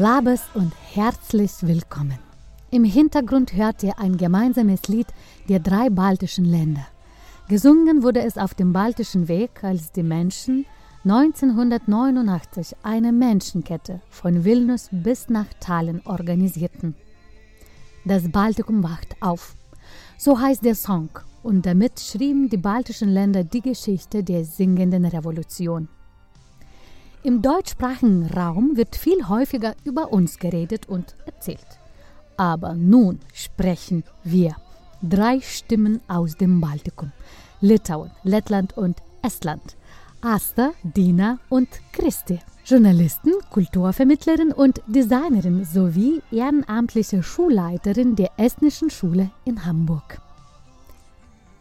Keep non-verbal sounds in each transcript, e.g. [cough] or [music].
Labes und herzlich willkommen. Im Hintergrund hört ihr ein gemeinsames Lied der drei baltischen Länder. Gesungen wurde es auf dem Baltischen Weg, als die Menschen 1989 eine Menschenkette von Vilnius bis nach Tallinn organisierten. Das Baltikum wacht auf. So heißt der Song, und damit schrieben die baltischen Länder die Geschichte der singenden Revolution. Im deutschsprachigen Raum wird viel häufiger über uns geredet und erzählt. Aber nun sprechen wir drei Stimmen aus dem Baltikum: Litauen, Lettland und Estland. Asta, Dina und Christi. Journalistin, Kulturvermittlerin und Designerin sowie ehrenamtliche Schulleiterin der Estnischen Schule in Hamburg.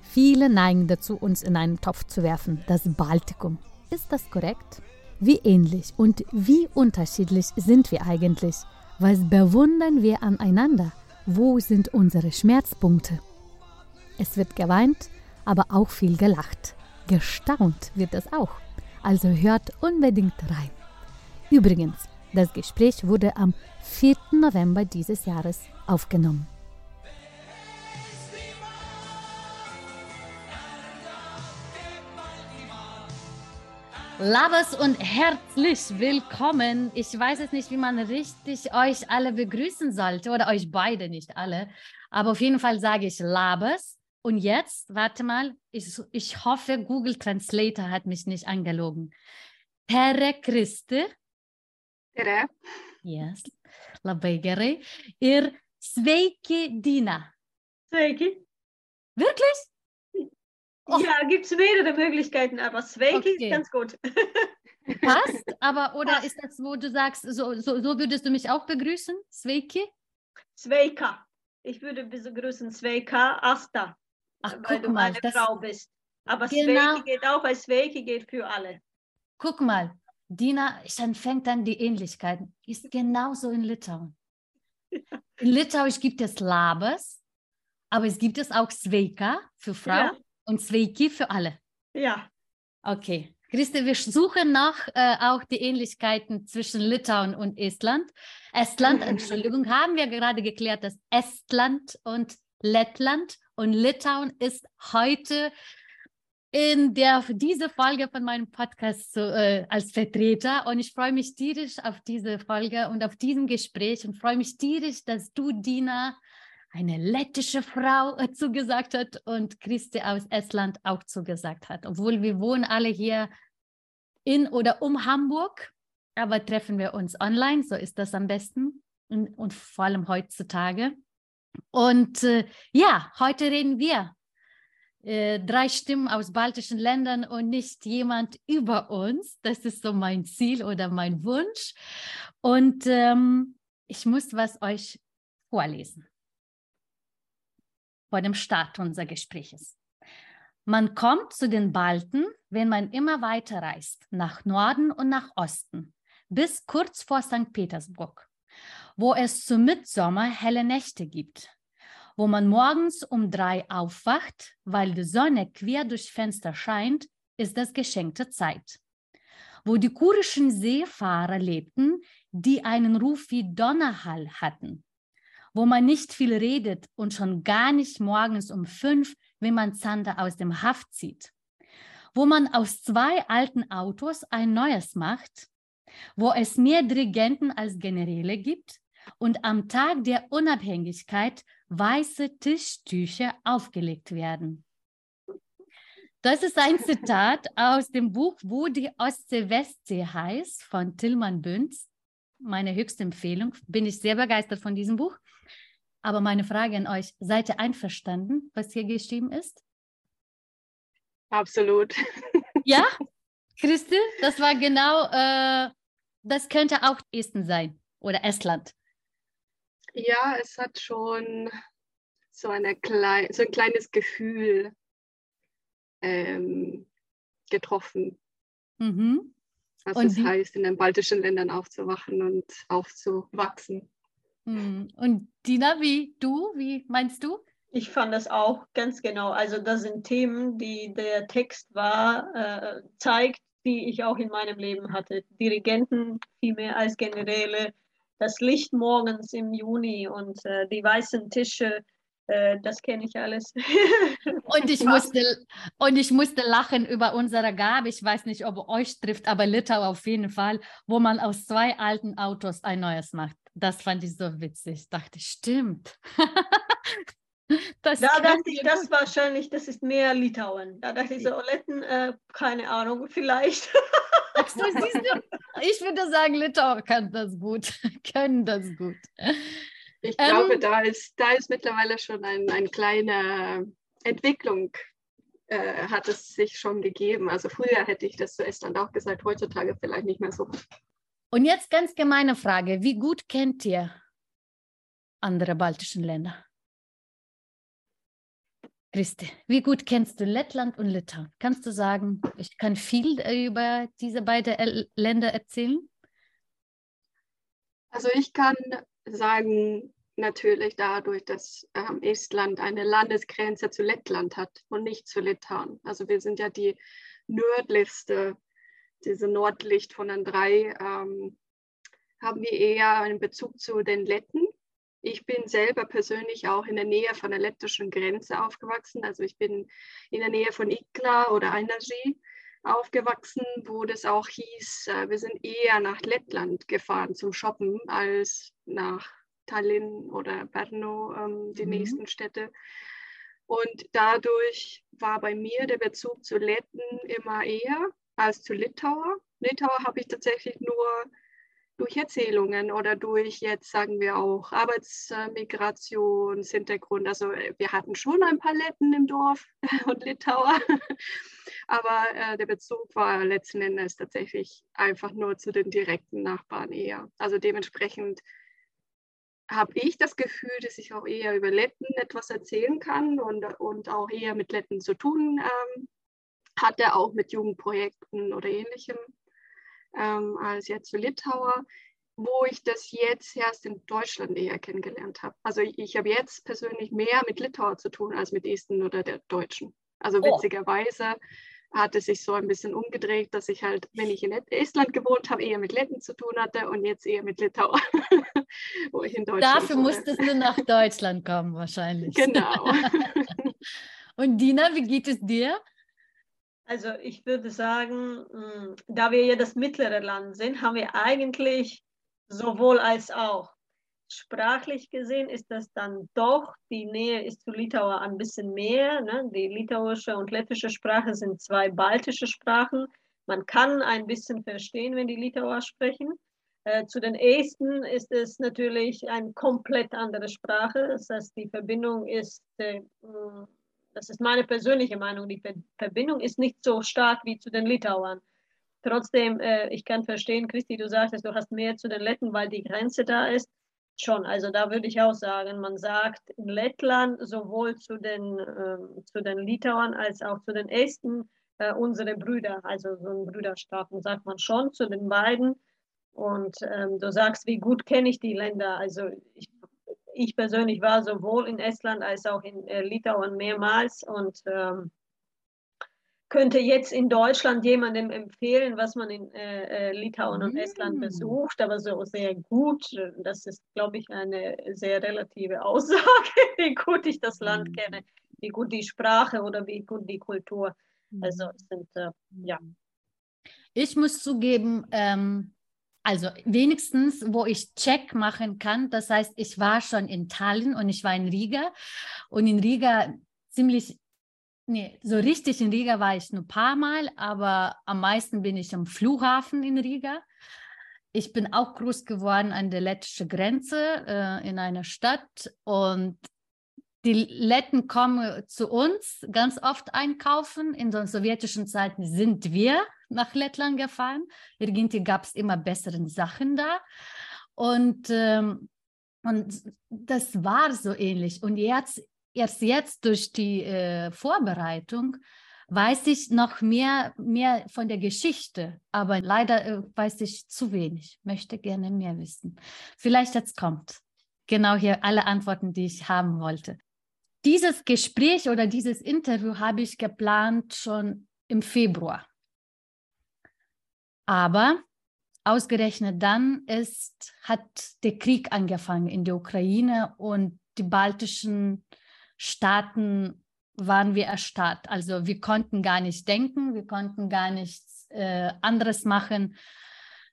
Viele neigen dazu, uns in einen Topf zu werfen, das Baltikum. Ist das korrekt? Wie ähnlich und wie unterschiedlich sind wir eigentlich? Was bewundern wir aneinander? Wo sind unsere Schmerzpunkte? Es wird geweint, aber auch viel gelacht. Gestaunt wird es auch. Also hört unbedingt rein. Übrigens, das Gespräch wurde am 4. November dieses Jahres aufgenommen. Labes und herzlich willkommen. Ich weiß jetzt nicht, wie man richtig euch alle begrüßen sollte oder euch beide, nicht alle. Aber auf jeden Fall sage ich Labes. Und jetzt, warte mal, ich, ich hoffe, Google Translator hat mich nicht angelogen. Tere Christi. Tere. Yes. Labai gerai. Ir sveiki, Dina. Sveiki. Wirklich? Oh. Ja, gibt es mehrere Möglichkeiten, aber Sveiki Okay. ist ganz gut. [laughs] Passt, aber oder Passt. ist das, wo du sagst, so, so, so würdest du mich auch begrüßen? Sveiki? Sveika. Ich würde begrüßen Sveika Asta, Ach, weil guck du mal, eine das, Frau bist. Aber Genau. Sveiki geht auch, weil Sveiki geht für alle. guck mal, Dina, dann fängt dann die Ähnlichkeiten. Ist genauso in Litauen. [laughs] In Litauisch gibt es Labas, aber es gibt es auch Sveika für Frau Ja. Und Sveiki für alle. Ja, Okay. Christi, wir suchen noch äh, auch die Ähnlichkeiten zwischen Litauen und Estland. Estland, [laughs] Entschuldigung, haben wir gerade geklärt, dass Estland und Lettland und Litauen ist heute in der diese Folge von meinem Podcast so, äh, als Vertreter und ich freue mich tierisch auf diese Folge und auf diesem Gespräch und freue mich tierisch, dass du, Dina, eine lettische Frau äh, zugesagt hat und Christi aus Estland auch zugesagt hat. Obwohl wir wohnen alle hier in oder um Hamburg, aber treffen wir uns online, so ist das am besten und, und vor allem heutzutage. Und äh, ja, heute reden wir äh, drei Stimmen aus baltischen Ländern und nicht jemand über uns. Das ist so mein Ziel oder mein Wunsch. Und ähm, ich muss was euch vorlesen vor dem Start unseres Gespräches. Man kommt zu den Balten, wenn man immer weiter reist, nach Norden und nach Osten, bis kurz vor St. Petersburg, wo es zu Mitsommer helle Nächte gibt, wo man morgens um drei aufwacht, weil die Sonne quer durch Fenster scheint, ist das geschenkte Zeit. Wo die kurischen Seefahrer lebten, die einen Ruf wie Donnerhall hatten, wo man nicht viel redet und schon gar nicht morgens um fünf, wenn man Zander aus dem Haft zieht, wo man aus zwei alten Autos ein neues macht, wo es mehr Dirigenten als Generäle gibt und am Tag der Unabhängigkeit weiße Tischtücher aufgelegt werden. Das ist ein Zitat aus dem Buch Wo die Ostsee-Westsee heißt von Tillmann Bünz. Meine höchste Empfehlung. Bin ich sehr begeistert von diesem Buch. Aber meine Frage an euch, seid ihr einverstanden, was hier geschrieben ist? Absolut. [laughs] Ja, Christel, das war genau, äh, das könnte auch Esten sein oder Estland. Ja, es hat schon so, eine klein, so ein kleines Gefühl ähm, getroffen. Mhm. Was Und es heißt, in den baltischen Ländern aufzuwachen und aufzuwachsen. Mhm. Und Dina, wie du, wie meinst du? Ich fand das auch ganz genau. Also das sind Themen, die der Text war, äh, zeigt, die ich auch in meinem Leben hatte. Dirigenten viel mehr als Generäle, das Licht morgens im Juni und äh, die weißen Tische, äh, das kenne ich alles. [laughs] Und ich, musste, und ich musste lachen über unsere Gabe. Ich weiß nicht, ob euch trifft, aber Litau auf jeden Fall, wo man aus zwei alten Autos ein neues macht. Das fand ich so witzig. Dachte ich, stimmt. [laughs] das Da dachte ich, das gut. wahrscheinlich, das ist mehr Litauen. Da dachte ich so, Oletten, äh, keine Ahnung, vielleicht. So, siehst du? [laughs] Ich würde sagen, Litauer kann das gut, [laughs] können das gut. Ich Ähm, glaube, da, ist, da ist mittlerweile schon ein, eine kleine Entwicklung, äh, hat es sich schon gegeben. Also früher hätte ich das zu Estland auch gesagt, heutzutage vielleicht nicht mehr so. Und jetzt ganz gemeine Frage: Wie gut kennt ihr andere baltischen Länder? Christi, wie gut kennst du Lettland und Litauen? Kannst du sagen, ich kann viel über diese beiden Länder erzählen? Also ich kann sagen, natürlich dadurch, dass ähm, Estland eine Landesgrenze zu Lettland hat und nicht zu Litauen. Also wir sind ja die nördlichste, diese Nordlicht von den drei, ähm, haben wir eher einen Bezug zu den Letten. Ich bin selber persönlich auch in der Nähe von der lettischen Grenze aufgewachsen. Also ich bin in der Nähe von Ikla oder Ainaji aufgewachsen, wo das auch hieß, äh, wir sind eher nach Lettland gefahren zum Shoppen als nach Tallinn oder Brno, ähm, die Mhm. nächsten Städte. Und dadurch war bei mir der Bezug zu Letten immer eher als zu Litauer. Litauer habe ich tatsächlich nur durch Erzählungen oder durch jetzt sagen wir auch Arbeitsmigrationshintergrund. Also äh, wir hatten schon ein paar Letten im Dorf [laughs] und Litauer, [laughs] aber äh, der Bezug war letzten Endes tatsächlich einfach nur zu den direkten Nachbarn eher. Also dementsprechend habe ich das Gefühl, dass ich auch eher über Letten etwas erzählen kann und, und auch eher mit Letten zu tun ähm, hatte, auch mit Jugendprojekten oder ähnlichem, ähm, als jetzt zu Litauer, wo ich das jetzt erst in Deutschland eher kennengelernt habe. Also ich, habe jetzt persönlich mehr mit Litauer zu tun als mit Esten oder der Deutschen. Also Oh. witzigerweise hat es sich so ein bisschen umgedreht, dass ich halt, wenn ich in Estland gewohnt habe, eher mit Letten zu tun hatte und jetzt eher mit Litauer, [laughs] wo ich in Deutschland Dafür wohne. musstest du nach Deutschland kommen, wahrscheinlich. Genau. [laughs] Und Dina, wie geht es dir? Also ich würde sagen, mh, da wir ja das mittlere Land sind, haben wir eigentlich sowohl als auch. Sprachlich gesehen ist das dann doch, die Nähe ist zu Litauer ein bisschen mehr. Ne? Die litauische und lettische Sprache sind zwei baltische Sprachen. Man kann ein bisschen verstehen, wenn die Litauer sprechen. Äh, zu den Esten ist es natürlich eine komplett andere Sprache. Das heißt, die Verbindung ist, äh, mh, das ist meine persönliche Meinung, die Ver Verbindung ist nicht so stark wie zu den Litauern. Trotzdem, äh, ich kann verstehen, Christi, du sagtest, du hast mehr zu den Letten, weil die Grenze da ist. Schon, also da würde ich auch sagen, man sagt in Lettland sowohl zu den, äh, zu den Litauern als auch zu den Esten äh, unsere Brüder, also so ein Brüderstaaten sagt man schon zu den beiden. Und ähm, du sagst, wie gut kenne ich die Länder. Also ich, ich persönlich war sowohl in Estland als auch in äh, Litauen mehrmals und ähm, könnte jetzt in Deutschland jemandem empfehlen, was man in äh, äh, Litauen und Mm. Estland besucht, aber so sehr gut, äh, das ist, glaube ich, eine sehr relative [laughs] Aussage, wie gut ich das Land Mm. kenne, wie gut die Sprache oder wie gut die Kultur. Also es sind äh, ja. Ich muss zugeben, ähm, also wenigstens, wo ich Check machen kann, das heißt, ich war schon in Tallinn und ich war in Riga. Und in Riga ziemlich, nee, so richtig in Riga war ich nur ein paar Mal, aber am meisten bin ich am Flughafen in Riga. Ich bin auch groß geworden an der lettischen Grenze äh, in einer Stadt. Und die Letten kommen zu uns ganz oft einkaufen. In den sowjetischen Zeiten sind wir nach Lettland gefahren. Irgendwie gab es immer bessere Sachen da. Und, ähm, und das war so ähnlich. Und jetzt, erst jetzt durch die äh, Vorbereitung weiß ich noch mehr, mehr von der Geschichte, aber leider äh, weiß ich zu wenig, möchte gerne mehr wissen. Vielleicht jetzt kommt genau hier alle Antworten, die ich haben wollte. Dieses Gespräch oder dieses Interview habe ich geplant schon im Februar. Aber ausgerechnet dann ist, hat der Krieg angefangen in der Ukraine und die baltischen Staaten waren wir erstarrt. Also wir konnten gar nicht denken, wir konnten gar nichts äh, anderes machen,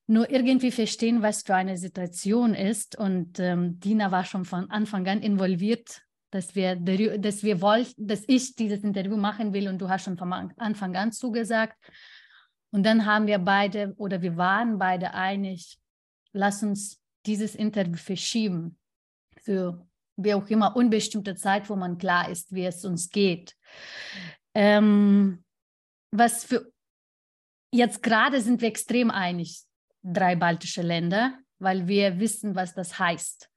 nur irgendwie verstehen, was für eine Situation ist. Und ähm, Dina war schon von Anfang an involviert, dass wir, dass wir wollten, dass ich dieses Interview machen will und du hast schon von Anfang an zugesagt. Und dann haben wir beide oder wir waren beide einig, lass uns dieses Interview verschieben für wie auch immer unbestimmte Zeit, wo man klar ist, wie es uns geht. Ähm, was für jetzt gerade sind wir extrem einig, drei baltische Länder, weil wir wissen, was das heißt.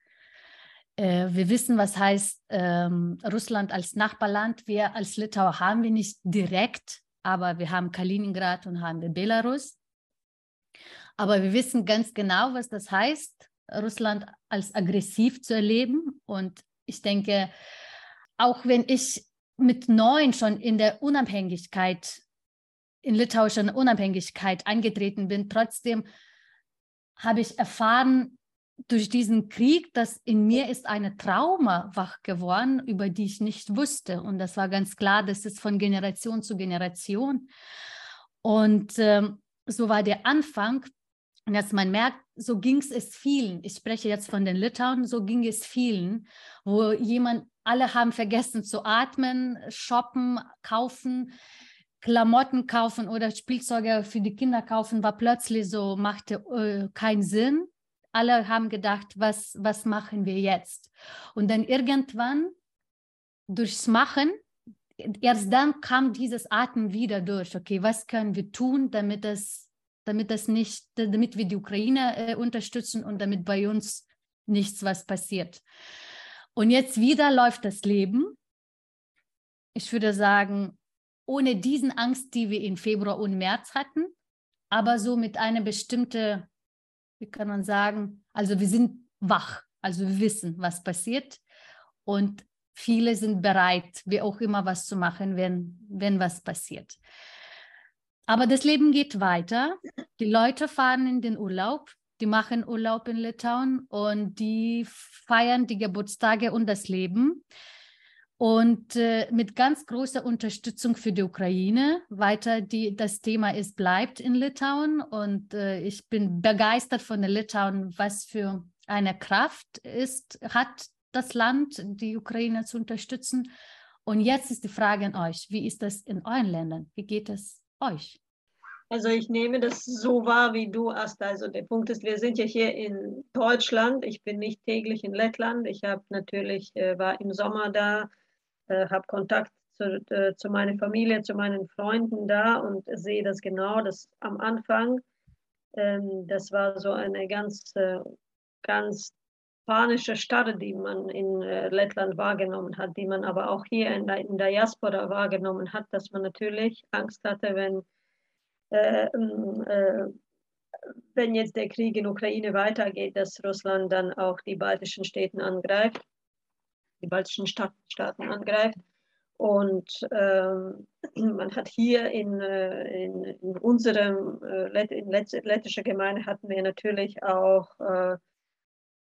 Äh, wir wissen, was heißt ähm, Russland als Nachbarland. Wir als Litauer haben wir nicht direkt, aber wir haben Kaliningrad und haben wir Belarus. Aber wir wissen ganz genau, was das heißt, Russland als aggressiv zu erleben. Und ich denke, auch wenn ich mit neun schon in der Unabhängigkeit, in litauischer Unabhängigkeit eingetreten bin, trotzdem habe ich erfahren durch diesen Krieg, dass in mir ist eine Trauma wach geworden, über die ich nicht wusste. Und das war ganz klar, das ist von Generation zu Generation. Und ähm, so war der Anfang und jetzt man merkt, so ging es vielen. Ich spreche jetzt von den Litauen, so ging es vielen, wo jemand, alle haben vergessen zu atmen, shoppen, kaufen, Klamotten kaufen oder Spielzeuge für die Kinder kaufen, war plötzlich so, machte äh, keinen Sinn. Alle haben gedacht, was, was machen wir jetzt? Und dann irgendwann durchs Machen, erst dann kam dieses Atmen wieder durch. Okay, was können wir tun, damit es damit das nicht, damit wir die Ukraine äh, unterstützen und damit bei uns nichts was passiert. Und jetzt wieder läuft das Leben. Ich würde sagen, ohne diesen Angst, die wir im Februar und März hatten, aber so mit einer bestimmten, wie kann man sagen, also wir sind wach, also wir wissen, was passiert und viele sind bereit, wie auch immer was zu machen, wenn, wenn was passiert. Aber das Leben geht weiter. Die Leute fahren in den Urlaub, die machen Urlaub in Litauen und die feiern die Geburtstage und das Leben. Und äh, mit ganz großer Unterstützung für die Ukraine. Weiter, die, das Thema ist, bleibt in Litauen. Und äh, ich bin begeistert von Litauen, was für eine Kraft ist, hat das Land, die Ukraine zu unterstützen. Und jetzt ist die Frage an euch, wie ist das in euren Ländern? Wie geht es euch? Also ich nehme das so wahr, wie du hast. Also der Punkt ist, wir sind ja hier in Deutschland. Ich bin nicht täglich in Lettland. Ich habe natürlich, äh, war im Sommer da, äh, habe Kontakt zu, äh, zu meiner Familie, zu meinen Freunden da und sehe das genau, dass am Anfang, ähm, das war so eine ganz, äh, ganz panische Starre, die man in äh, Lettland wahrgenommen hat, die man aber auch hier in der, in der Diaspora wahrgenommen hat, dass man natürlich Angst hatte, wenn, äh, ähm, äh, wenn jetzt der Krieg in Ukraine weitergeht, dass Russland dann auch die baltischen Städte angreift, die baltischen Staaten angreift. Und ähm, [clears throat] man hat hier in, äh, in, in unserem äh, in lettischer Gemeinde hatten wir natürlich auch äh,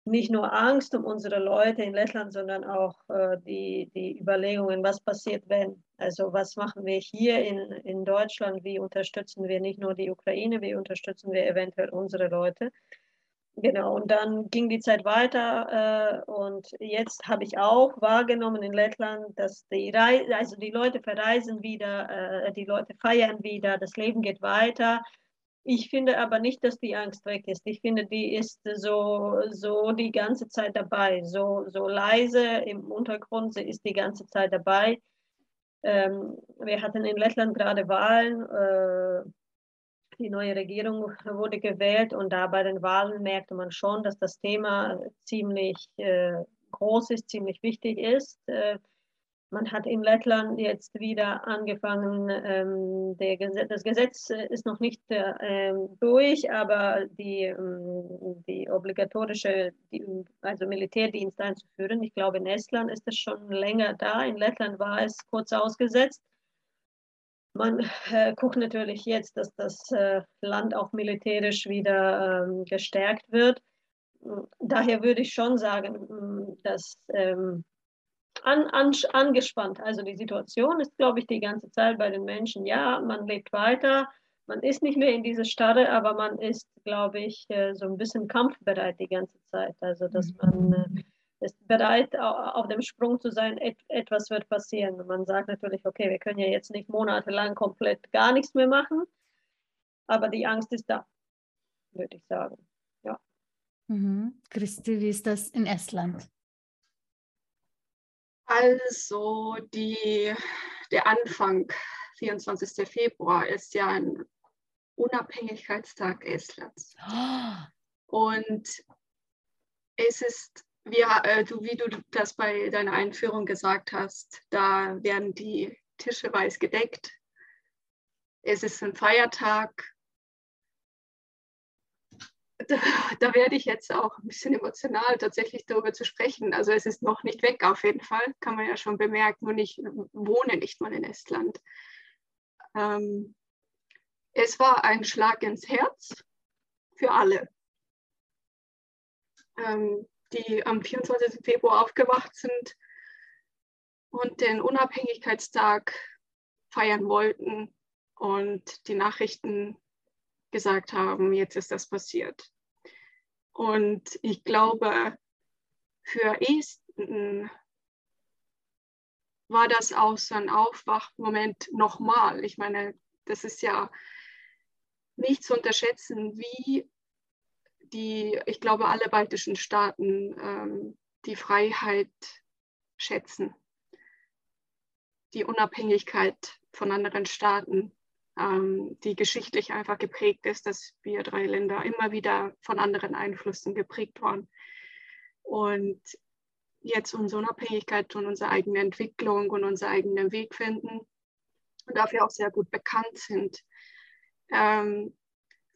nicht nur Angst um unsere Leute in Lettland, sondern auch äh, die, die Überlegungen, was passiert, wenn. Also was machen wir hier in, in Deutschland, wie unterstützen wir nicht nur die Ukraine, wie unterstützen wir eventuell unsere Leute. Genau, und dann ging die Zeit weiter äh, und jetzt habe ich auch wahrgenommen in Lettland, dass die, Reise, also die Leute verreisen wieder, äh, die Leute feiern wieder, das Leben geht weiter Ich finde aber nicht, dass die Angst weg ist. Ich finde, die ist so, so die ganze Zeit dabei. So, so leise im Untergrund, sie ist die ganze Zeit dabei. Ähm, wir hatten in Lettland gerade Wahlen. Äh, die neue Regierung wurde gewählt und da bei den Wahlen merkte man schon, dass das Thema ziemlich äh, groß ist, ziemlich wichtig ist. Äh, man hat in Lettland jetzt wieder angefangen, ähm, Gesetz, das Gesetz ist noch nicht äh, durch, aber die, ähm, die obligatorische, die, also Militärdienst einzuführen. Ich glaube, in Estland ist es schon länger da, in Lettland war es kurz ausgesetzt. Man äh, guckt natürlich jetzt, dass das äh, Land auch militärisch wieder ähm, gestärkt wird. Daher würde ich schon sagen, dass ähm, an, an, angespannt. Also die Situation ist, glaube ich, die ganze Zeit bei den Menschen, ja, man lebt weiter, man ist nicht mehr in diese Starre, aber man ist, glaube ich, äh, so ein bisschen kampfbereit die ganze Zeit. Also dass mhm. man äh, ist bereit, auf dem Sprung zu sein, etwas wird passieren. Und man sagt natürlich, okay, wir können ja jetzt nicht monatelang komplett gar nichts mehr machen, aber die Angst ist da, würde ich sagen. Ja. Mhm. Christi, wie ist das in Estland? Also die, der Anfang, 24. Februar, ist ja ein Unabhängigkeitstag Estlands. Und es ist, wie, äh, du, wie du das bei deiner Einführung gesagt hast, da werden die Tische weiß gedeckt. Es ist ein Feiertag da, da, werde ich jetzt auch ein bisschen emotional, tatsächlich darüber zu sprechen. Also es ist noch nicht weg auf jeden Fall, kann man ja schon bemerken. Nur ich wohne nicht mal in Estland. Ähm, es war ein Schlag ins Herz für alle, ähm, die am 24. Februar aufgewacht sind und den Unabhängigkeitstag feiern wollten und die Nachrichten gesagt haben, jetzt ist das passiert. Und ich glaube, für Esten war das auch so ein Aufwachmoment nochmal. Ich meine, das ist ja nicht zu unterschätzen, wie die, ich glaube, alle baltischen Staaten ähm, die Freiheit schätzen, die Unabhängigkeit von anderen Staaten ähm, die geschichtlich einfach geprägt ist, dass wir drei Länder immer wieder von anderen Einflüssen geprägt waren. Und jetzt unsere Unabhängigkeit und unsere eigene Entwicklung und unseren eigenen Weg finden und dafür auch sehr gut bekannt sind. Ähm,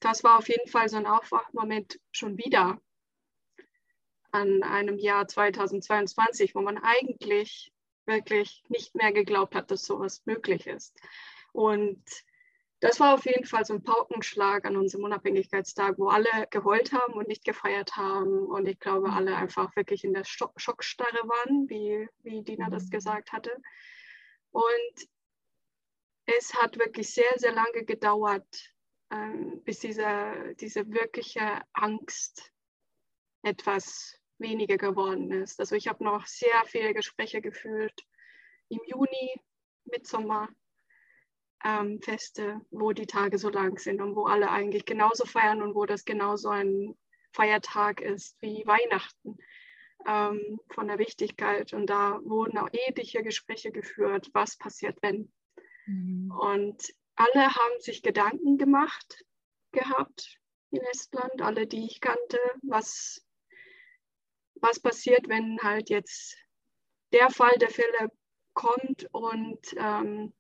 das war auf jeden Fall so ein Aufwachmoment schon wieder an einem Jahr 2022, wo man eigentlich wirklich nicht mehr geglaubt hat, dass sowas möglich ist. Und das war auf jeden Fall so ein Paukenschlag an unserem Unabhängigkeitstag, wo alle geheult haben und nicht gefeiert haben. Und ich glaube, mhm. alle einfach wirklich in der Schockstarre waren, wie, wie Dina das mhm. gesagt hatte. Und es hat wirklich sehr, sehr lange gedauert, ähm, bis diese, diese wirkliche Angst etwas weniger geworden ist. Also ich habe noch sehr viele Gespräche geführt im Juni, Mitsommer ähm, Feste, wo die Tage so lang sind und wo alle eigentlich genauso feiern und wo das genauso ein Feiertag ist wie Weihnachten ähm, von der Wichtigkeit. Und da wurden auch ethische Gespräche geführt, was passiert, wenn. Mhm. Und alle haben sich Gedanken gemacht gehabt in Estland, alle, die ich kannte, was, was passiert, wenn halt jetzt der Fall der Fälle kommt und ähm,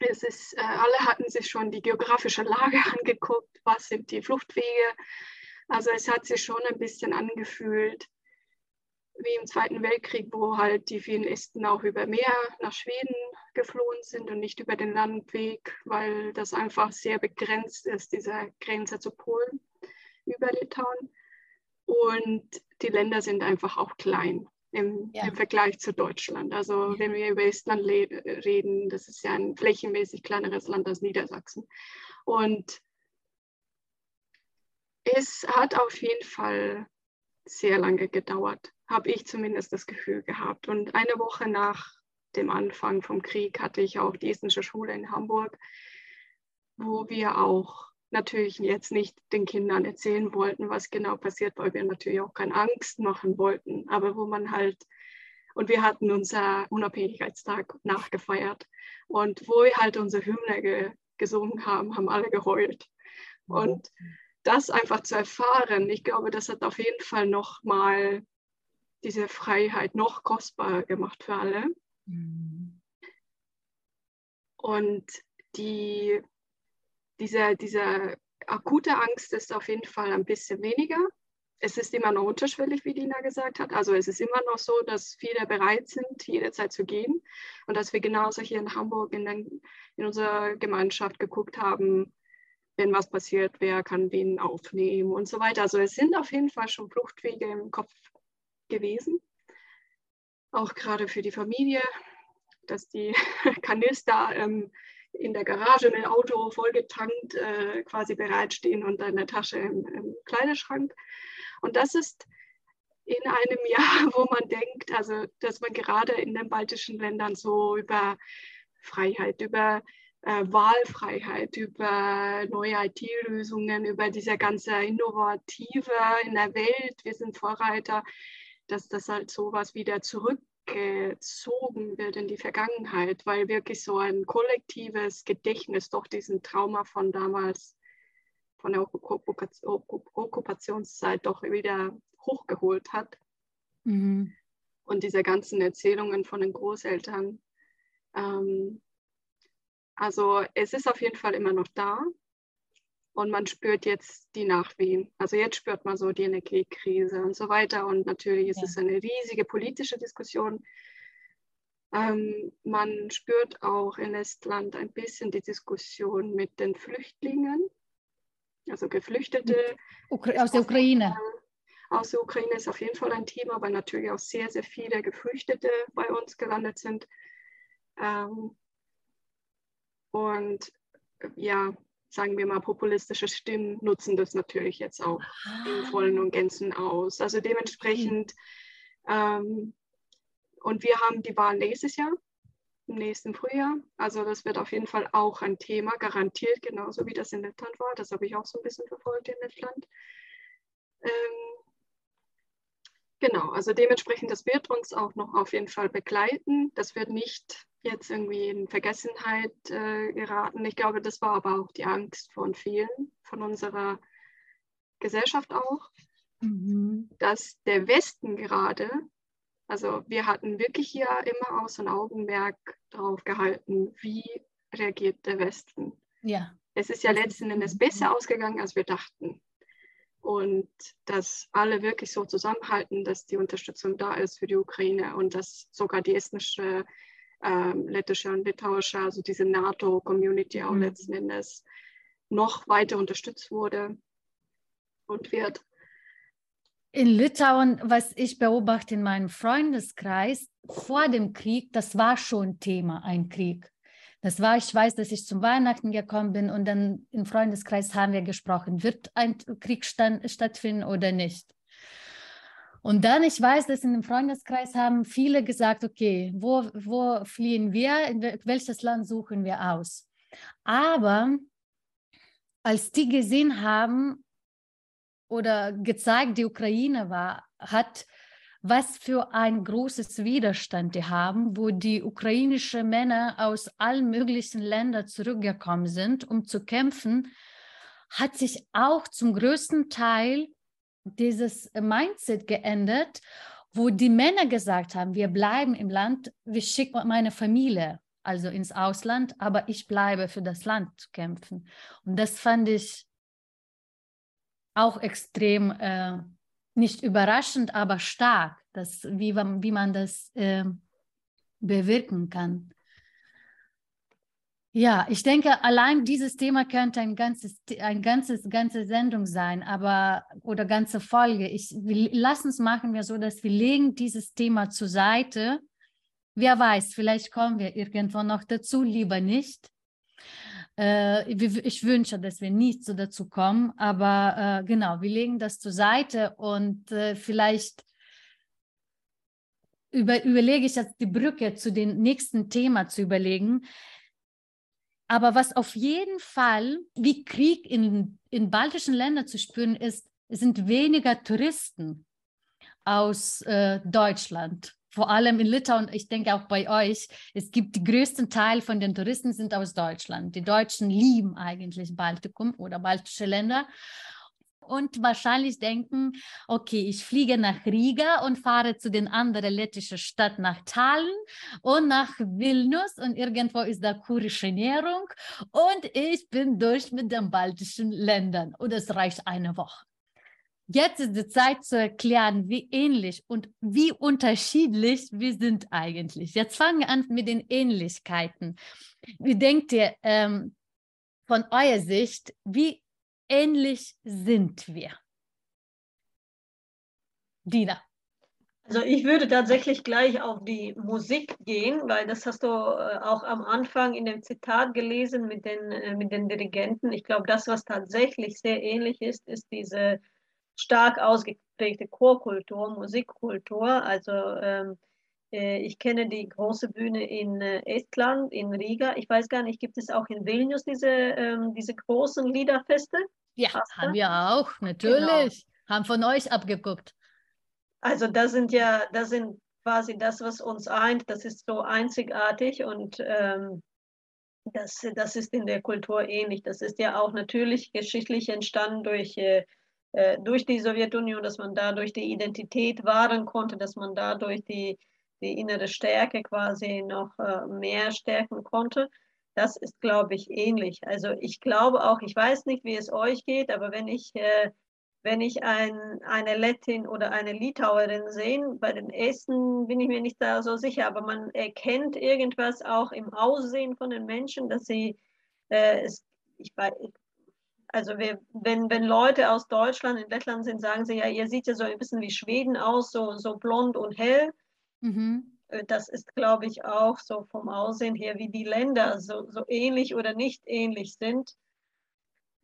es ist, äh, alle hatten sich schon die geografische Lage [laughs] angeguckt, was sind die Fluchtwege. Also es hat sich schon ein bisschen angefühlt wie im Zweiten Weltkrieg, wo halt die vielen Esten auch über Meer nach Schweden geflohen sind und nicht über den Landweg, weil das einfach sehr begrenzt ist, diese Grenze zu Polen über Litauen. Und die Länder sind einfach auch klein im, ja. im Vergleich zu Deutschland. Also ja. wenn wir über Estland reden, das ist ja ein flächenmäßig kleineres Land als Niedersachsen. Und es hat auf jeden Fall sehr lange gedauert, habe ich zumindest das Gefühl gehabt. Und eine Woche nach dem Anfang vom Krieg hatte ich auch die estnische Schule in Hamburg, wo wir auch natürlich jetzt nicht den Kindern erzählen wollten, was genau passiert, weil wir natürlich auch keine Angst machen wollten, aber wo man halt, und wir hatten unser Unabhängigkeitstag nachgefeiert und wo wir halt unsere Hymne ge gesungen haben, haben alle geheult. Und das einfach zu erfahren, ich glaube, das hat auf jeden Fall nochmal diese Freiheit noch kostbarer gemacht für alle. Mhm. Und die, diese, diese akute Angst ist auf jeden Fall ein bisschen weniger. Es ist immer noch unterschwellig, wie Dina gesagt hat. Also es ist immer noch so, dass viele bereit sind, jederzeit zu gehen. Und dass wir genauso hier in Hamburg in, den, in unserer Gemeinschaft geguckt haben, wenn was passiert, wer kann wen aufnehmen und so weiter. Also es sind auf jeden Fall schon Fluchtwege im Kopf gewesen. Auch gerade für die Familie, dass die [laughs] Kanister ähm, in der Garage dem Auto vollgetankt äh, quasi bereitstehen und eine Tasche im, im Kleiderschrank. Und das ist in einem [laughs] Jahr, wo man denkt, also dass man gerade in den baltischen Ländern so über Freiheit, über äh, Wahlfreiheit, über neue IT-Lösungen, über diese ganze Innovative in der Welt, wir sind Vorreiter, dass das halt sowas wieder zurückgezogen wird in die Vergangenheit, weil wirklich so ein kollektives Gedächtnis doch diesen Trauma von damals, von der Okkupationszeit doch wieder hochgeholt hat. Mhm. Und diese ganzen Erzählungen von den Großeltern. Ähm, also es ist auf jeden Fall immer noch da und man spürt jetzt die Nachwehen. Also jetzt spürt man so die Energiekrise und so weiter. Und natürlich ist ja. es eine riesige politische Diskussion. Ähm, man spürt auch in Estland ein bisschen die Diskussion mit den Flüchtlingen, also Geflüchtete. aus der Ukraine. Aus der Ukraine ist auf jeden Fall ein Thema, weil natürlich auch sehr, sehr viele Geflüchtete bei uns gelandet sind. Ähm, und ja, sagen wir mal, populistische Stimmen nutzen das natürlich jetzt auch ah. in vollen und Gänzen aus. Also dementsprechend, ähm, und wir haben die Wahl nächstes Jahr, im nächsten Frühjahr. Also das wird auf jeden Fall auch ein Thema, garantiert, genauso wie das in Lettland war. Das habe ich auch so ein bisschen verfolgt in Lettland. Ähm, genau, also dementsprechend, das wird uns auch noch auf jeden Fall begleiten. Das wird nicht jetzt irgendwie in Vergessenheit äh, geraten. Ich glaube, das war aber auch die Angst von vielen, von unserer Gesellschaft auch, mhm. dass der Westen gerade, also wir hatten wirklich hier immer aus ein Augenmerk drauf gehalten, wie reagiert der Westen. Ja. Es ist ja letzten Endes besser ausgegangen, als wir dachten. Und dass alle wirklich so zusammenhalten, dass die Unterstützung da ist für die Ukraine und dass sogar die estnische ähm, lettische und litauische, also diese NATO-Community auch mhm. letzten Endes noch weiter unterstützt wurde und wird. In Litauen, was ich beobachte in meinem Freundeskreis, vor dem Krieg, das war schon Thema, ein Krieg. Das war, ich weiß, dass ich zum Weihnachten gekommen bin und dann im Freundeskreis haben wir gesprochen, wird ein Krieg stattfinden oder nicht. Und dann, ich weiß, dass in dem Freundeskreis haben viele gesagt, okay, wo, wo fliehen wir, in welches Land suchen wir aus? Aber als die gesehen haben oder gezeigt, die Ukraine war, hat, was für ein großes Widerstand die haben, wo die ukrainischen Männer aus allen möglichen Ländern zurückgekommen sind, um zu kämpfen, hat sich auch zum größten Teil dieses Mindset geändert, wo die Männer gesagt haben, wir bleiben im Land, wir schicken meine Familie also ins Ausland, aber ich bleibe für das Land zu kämpfen. Und das fand ich auch extrem äh, nicht überraschend, aber stark, dass, wie, wie man das äh, bewirken kann. Ja, ich denke, allein dieses Thema könnte ein ganzes, ein ganzes, ganze Sendung sein, aber oder ganze Folge. Ich, wir, lass uns machen wir so, dass wir legen dieses Thema zur Seite. Wer weiß, vielleicht kommen wir irgendwann noch dazu, lieber nicht. Äh, ich wünsche, dass wir nicht so dazu kommen, aber äh, genau, wir legen das zur Seite und äh, vielleicht über, überlege ich jetzt die Brücke zu dem nächsten Thema zu überlegen Aber was auf jeden Fall wie Krieg in, in baltischen Ländern zu spüren ist, sind weniger Touristen aus äh, Deutschland. Vor allem in Litauen, ich denke auch bei euch, es gibt die größten Teil von den Touristen sind aus Deutschland. Die Deutschen lieben eigentlich Baltikum oder baltische Länder und wahrscheinlich denken, okay, ich fliege nach Riga und fahre zu den anderen lettischen Stadt nach Tallinn und nach Vilnius und irgendwo ist da kurische Ernährung und ich bin durch mit den baltischen Ländern und es reicht eine Woche. Jetzt ist die Zeit zu erklären, wie ähnlich und wie unterschiedlich wir sind eigentlich. Jetzt fangen wir an mit den Ähnlichkeiten. Wie denkt ihr ähm, von eurer Sicht, wie ähnlich sind wir? Dina. Also ich würde tatsächlich gleich auf die Musik gehen, weil das hast du äh, auch am Anfang in dem Zitat gelesen mit den, äh, mit den Dirigenten. Ich glaube, das, was tatsächlich sehr ähnlich ist, ist diese stark ausgeprägte Chorkultur, Musikkultur. Also ähm, äh, ich kenne die große Bühne in äh, Estland, in Riga. Ich weiß gar nicht, gibt es auch in Vilnius diese, ähm, diese großen Liederfeste? Ja, Hast haben wir auch, natürlich. Genau. Haben von euch abgeguckt. Also das sind ja, das sind quasi das, was uns eint. Das ist so einzigartig und ähm, das, das ist in der Kultur ähnlich. Das ist ja auch natürlich geschichtlich entstanden durch äh, äh, durch die Sowjetunion, dass man dadurch die Identität wahren konnte, dass man dadurch die, die innere Stärke quasi noch äh, mehr stärken konnte. Das ist, glaube ich, ähnlich. Also ich glaube auch, ich weiß nicht, wie es euch geht, aber wenn ich, äh, wenn ich ein, eine Lettin oder eine Litauerin sehe, bei den Essen bin ich mir nicht da so sicher, aber man erkennt irgendwas auch im Aussehen von den Menschen, dass sie, es, ich, also wir, wenn, wenn Leute aus Deutschland in Lettland sind, sagen sie ja, ihr seht ja so ein bisschen wie Schweden aus, so, so blond und hell. Mhm. Äh, das ist, glaube ich, auch so vom Aussehen her, wie die Länder so, so ähnlich oder nicht ähnlich sind.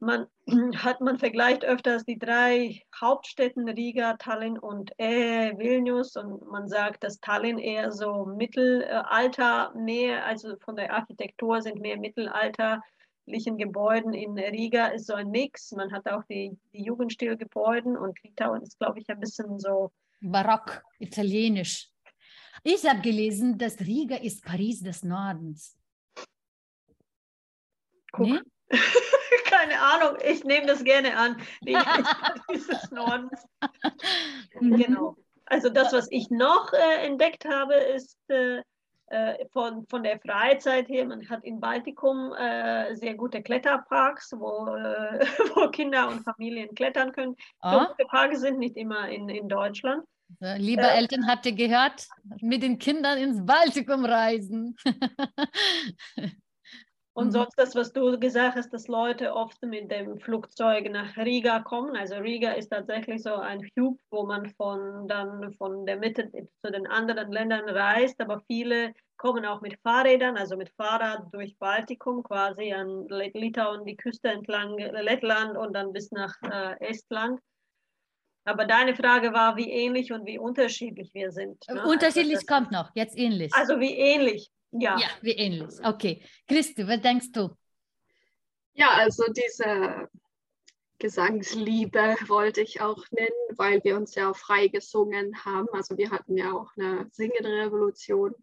Man [clears throat] hat man vergleicht öfters die drei Hauptstädten Riga, Tallinn und äh, Vilnius und man sagt, dass Tallinn eher so Mittelalter mehr, also von der Architektur sind mehr Mittelalter öffentlichen Gebäuden in Riga ist so ein Mix. Man hat auch die, die Jugendstilgebäuden und Litauen ist, glaube ich, ein bisschen so. Barock, italienisch. Ich habe gelesen, dass Riga ist Paris des Nordens. Nee? [laughs] Keine Ahnung, ich nehme das gerne an. [laughs] Ist Paris des Nordens. Mhm. genau. Also das, was ich noch äh, entdeckt habe, ist äh, von, von der Freizeit her, man hat in Baltikum äh, sehr gute Kletterparks, wo, äh, [laughs] wo Kinder und Familien klettern können. Ah. So Parks sind nicht immer in, in Deutschland. Liebe äh, Eltern, habt ihr gehört? Mit den Kindern ins Baltikum reisen. [laughs] Und mhm. sonst das, was du gesagt hast, dass Leute oft mit dem Flugzeug nach Riga kommen. Also Riga ist tatsächlich so ein Hub, wo man von dann von der Mitte zu den anderen Ländern reist, aber viele kommen auch mit Fahrrädern, also mit Fahrrad durch Baltikum quasi an Litauen, die Küste entlang Lettland und dann bis nach äh, Estland. Aber deine Frage war, wie ähnlich und wie unterschiedlich wir sind. Ne? Unterschiedlich also kommt noch, jetzt ähnlich. Also wie ähnlich. Ja. Ja, wie ähnlich. Okay. Christi, was denkst du? Ja, also diese Gesangsliebe wollte ich auch nennen, weil wir uns ja auch frei gesungen haben. Also wir hatten ja auch eine Singenrevolution.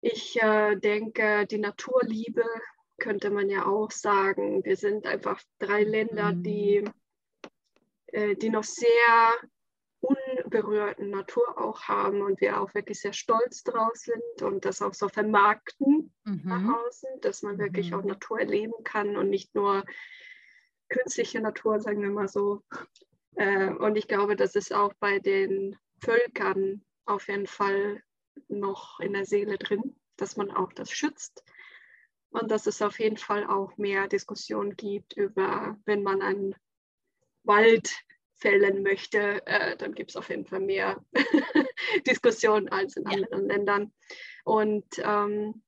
Ich äh, denke, die Naturliebe könnte man ja auch sagen. Wir sind einfach drei Länder, die, mhm. äh, die noch sehr unberührten Natur auch haben und wir auch wirklich sehr stolz drauf sind und das auch so vermarkten mhm. nach außen, dass man wirklich mhm. auch Natur erleben kann und nicht nur künstliche Natur, sagen wir mal so. Äh, und ich glaube, das ist auch bei den Völkern auf jeden Fall noch in der Seele drin, dass man auch das schützt und dass es auf jeden Fall auch mehr Diskussion gibt über, wenn man einen Wald fällen möchte, äh, dann gibt es auf jeden Fall mehr [laughs] Diskussionen als in anderen ja. Ländern. Und ähm,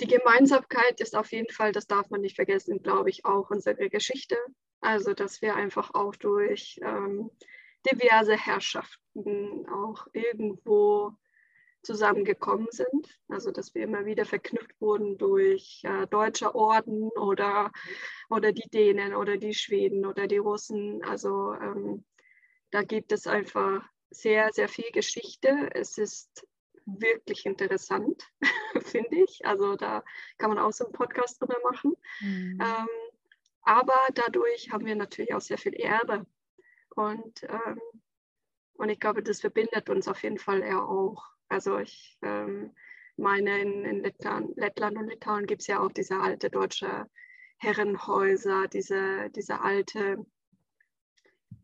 die Gemeinsamkeit ist auf jeden Fall, das darf man nicht vergessen, glaube ich, auch unsere Geschichte. Also, dass wir einfach auch durch ähm, diverse Herrschaften auch irgendwo zusammengekommen sind. Also dass wir immer wieder verknüpft wurden durch äh, deutsche Orden oder, oder die Dänen oder die Schweden oder die Russen. Also ähm, da gibt es einfach sehr, sehr viel Geschichte. Es ist wirklich interessant, [laughs] finde ich. Also da kann man auch so einen Podcast drüber machen. Mhm. Ähm, aber dadurch haben wir natürlich auch sehr viel Erbe. Und, ähm, und ich glaube, das verbindet uns auf jeden Fall eher auch. Also ich ähm, meine, in, in Lettland, Lettland, und Litauen gibt es ja auch diese alte deutsche Herrenhäuser, diese, diese alte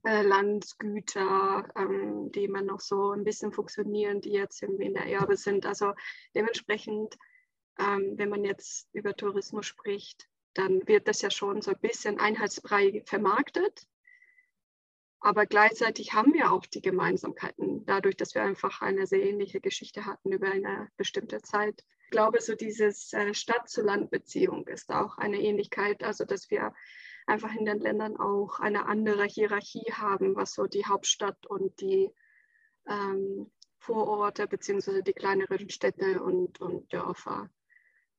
äh, Landsgüter, ähm, die immer noch so ein bisschen funktionieren, die jetzt irgendwie in der Erbe sind. Also dementsprechend, ähm, wenn man jetzt über Tourismus spricht, dann wird das ja schon so ein bisschen einheitsbrei vermarktet. Aber gleichzeitig haben wir auch die Gemeinsamkeiten, dadurch, dass wir einfach eine sehr ähnliche Geschichte hatten über eine bestimmte Zeit. Ich glaube, so dieses äh, Stadt-zu-Land-Beziehung ist auch eine Ähnlichkeit, also dass wir einfach in den Ländern auch eine andere Hierarchie haben, was so die Hauptstadt und die ähm, Vororte beziehungsweise die kleineren Städte und, und Dörfer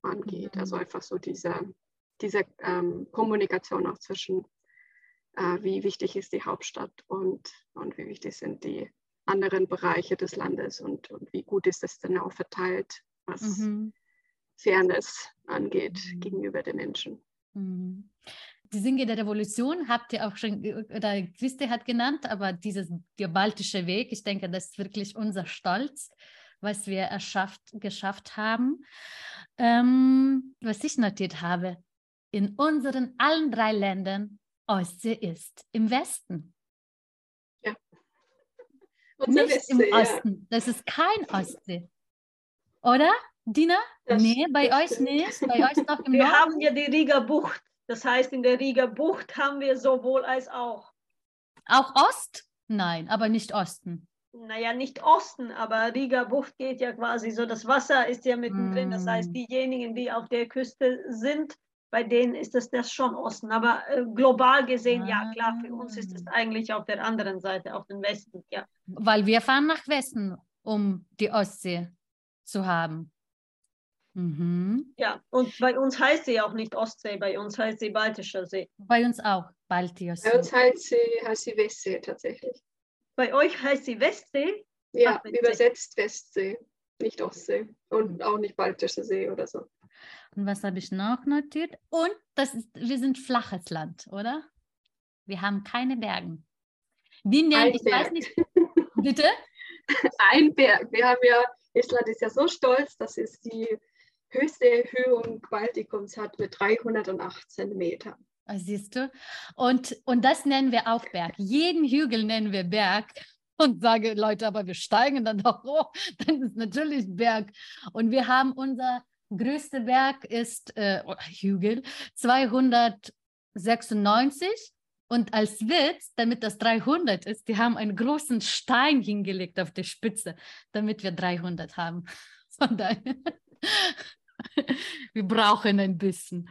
angeht. Also mhm. einfach so diese, diese ähm, Kommunikation auch zwischen äh, wie wichtig ist die Hauptstadt und, und wie wichtig sind die anderen Bereiche des Landes und, und wie gut ist es denn auch verteilt, was mhm. Fairness angeht mhm. gegenüber den Menschen. Mhm. Die Singe der Revolution habt ihr auch schon, oder Christi hat genannt, aber dieses, der baltische Weg, ich denke, das ist wirklich unser Stolz, was wir erschafft, geschafft haben. Ähm, was ich notiert habe, in unseren allen drei Ländern Ostsee ist im Westen. Ja. [laughs] Unser Nicht Weste, im Osten. Ja. Das ist kein Ostsee. Oder, Dina? Das, nee, bei euch stimmt. nicht. Bei euch noch im Wir Norden. haben ja die Riga Bucht. Das heißt, in der Riga Bucht haben wir sowohl als auch. Auch Ost? Nein, aber nicht Osten. Naja, nicht Osten, aber Riga Bucht geht ja quasi so. Das Wasser ist ja mittendrin. Mm. Das heißt, mm. diejenigen, die auf der Küste sind, bei denen ist es das schon Osten. Aber äh, global gesehen, ja klar, für uns ist es ah. eigentlich auf der anderen Seite, auf dem Westen, ja. Weil wir fahren nach Westen, um die Ostsee zu haben. Mhm. Ja, und bei uns heißt sie auch nicht Ostsee, bei uns heißt sie Baltischer See. Bei uns auch Baltischer See. Bei uns heißt sie, heißt sie Westsee tatsächlich. Bei euch heißt sie Westsee? Ja, Ach, übersetzt Westsee, nicht Ostsee und auch nicht Baltischer See oder so. Und was habe ich noch notiert? Und das ist, wir sind flaches Land, oder? Wir haben keine Berge. Wie nennen, ich weiß nicht, bitte? [laughs] Ein Berg. Wir haben ja, Island ist ja so stolz, dass es die höchste Erhöhung Baltikums hat mit 318 Metern. Ah, siehst du? Und, und das nennen wir auch Berg. Jeden Hügel nennen wir Berg und sage, Leute, aber wir steigen dann doch hoch, [laughs] dann ist natürlich Berg. Und wir haben unser größter Berg ist äh, Hügel 296 und als Witz, damit das 300 ist, die haben einen großen Stein hingelegt auf der Spitze, damit wir 300 haben. [laughs] Von daher, [laughs] wir brauchen ein bisschen.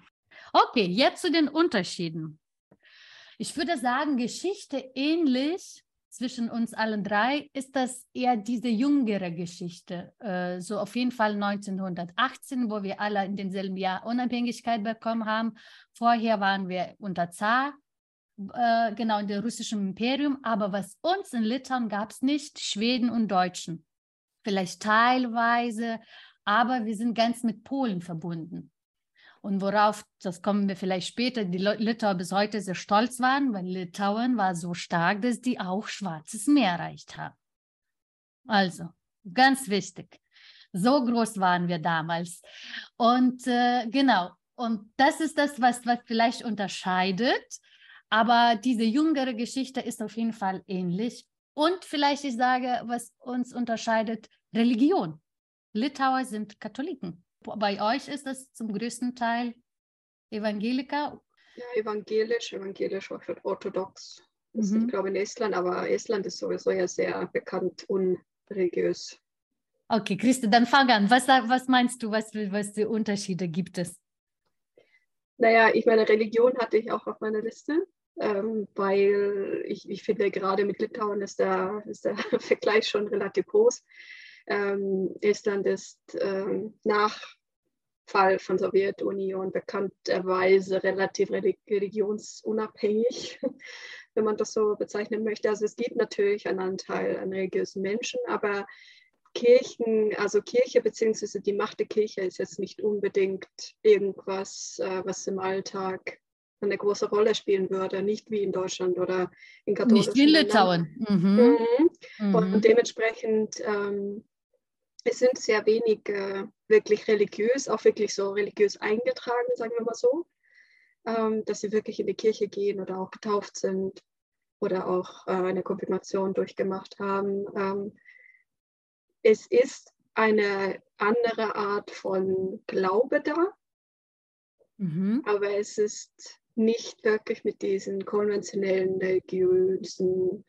Okay, jetzt zu den Unterschieden. Ich würde sagen, Geschichte ähnlich zwischen uns allen drei ist das eher diese jüngere Geschichte. Äh, so auf jeden Fall 1918, wo wir alle in demselben Jahr Unabhängigkeit bekommen haben. Vorher waren wir unter Zar, äh, genau in dem russischen Imperium. Aber was uns in Litauen gab es nicht, Schweden und Deutschen. Vielleicht teilweise, aber wir sind ganz mit Polen verbunden. Und worauf, das kommen wir vielleicht später, die Litauer bis heute sehr stolz waren, weil Litauen war so stark, dass die auch Schwarzes Meer erreicht haben. Also, ganz wichtig. So groß waren wir damals. Und äh, genau, und das ist das, was, was vielleicht unterscheidet. Aber diese jüngere Geschichte ist auf jeden Fall ähnlich. Und vielleicht, ich sage, was uns unterscheidet, Religion. Litauer sind Katholiken. Bei euch ist das zum größten Teil Evangeliker? Ja, evangelisch, evangelisch orthodox. Das mhm. ist, glaube ich, in Estland, aber Estland ist sowieso ja sehr bekannt unreligiös. Okay, Christi, dann fang an. Was, was meinst du, was, was für Unterschiede gibt es? Naja, ich meine, Religion hatte ich auch auf meiner Liste, ähm, weil ich, ich finde, gerade mit Litauen ist der, ist der [laughs] Vergleich schon relativ groß. Ähm, Estland ist ähm, nach Fall von Sowjetunion bekannterweise relativ religionsunabhängig, [laughs] wenn man das so bezeichnen möchte. Also es gibt natürlich einen Anteil an religiösen Menschen, aber Kirchen, also Kirche bzw. die Macht der Kirche ist jetzt nicht unbedingt irgendwas, äh, was im Alltag eine große Rolle spielen würde, nicht wie in Deutschland oder in katholischen Nicht wie in Litauen. Mhm. Mhm. Und mhm. dementsprechend ähm, es sind sehr wenige wirklich religiös, auch wirklich so religiös eingetragen, sagen wir mal so, ähm, dass sie wirklich in die Kirche gehen oder auch getauft sind oder auch äh, eine Konfirmation durchgemacht haben. Ähm, es ist eine andere Art von Glaube da, mhm. aber es ist nicht wirklich mit diesen konventionellen religiösen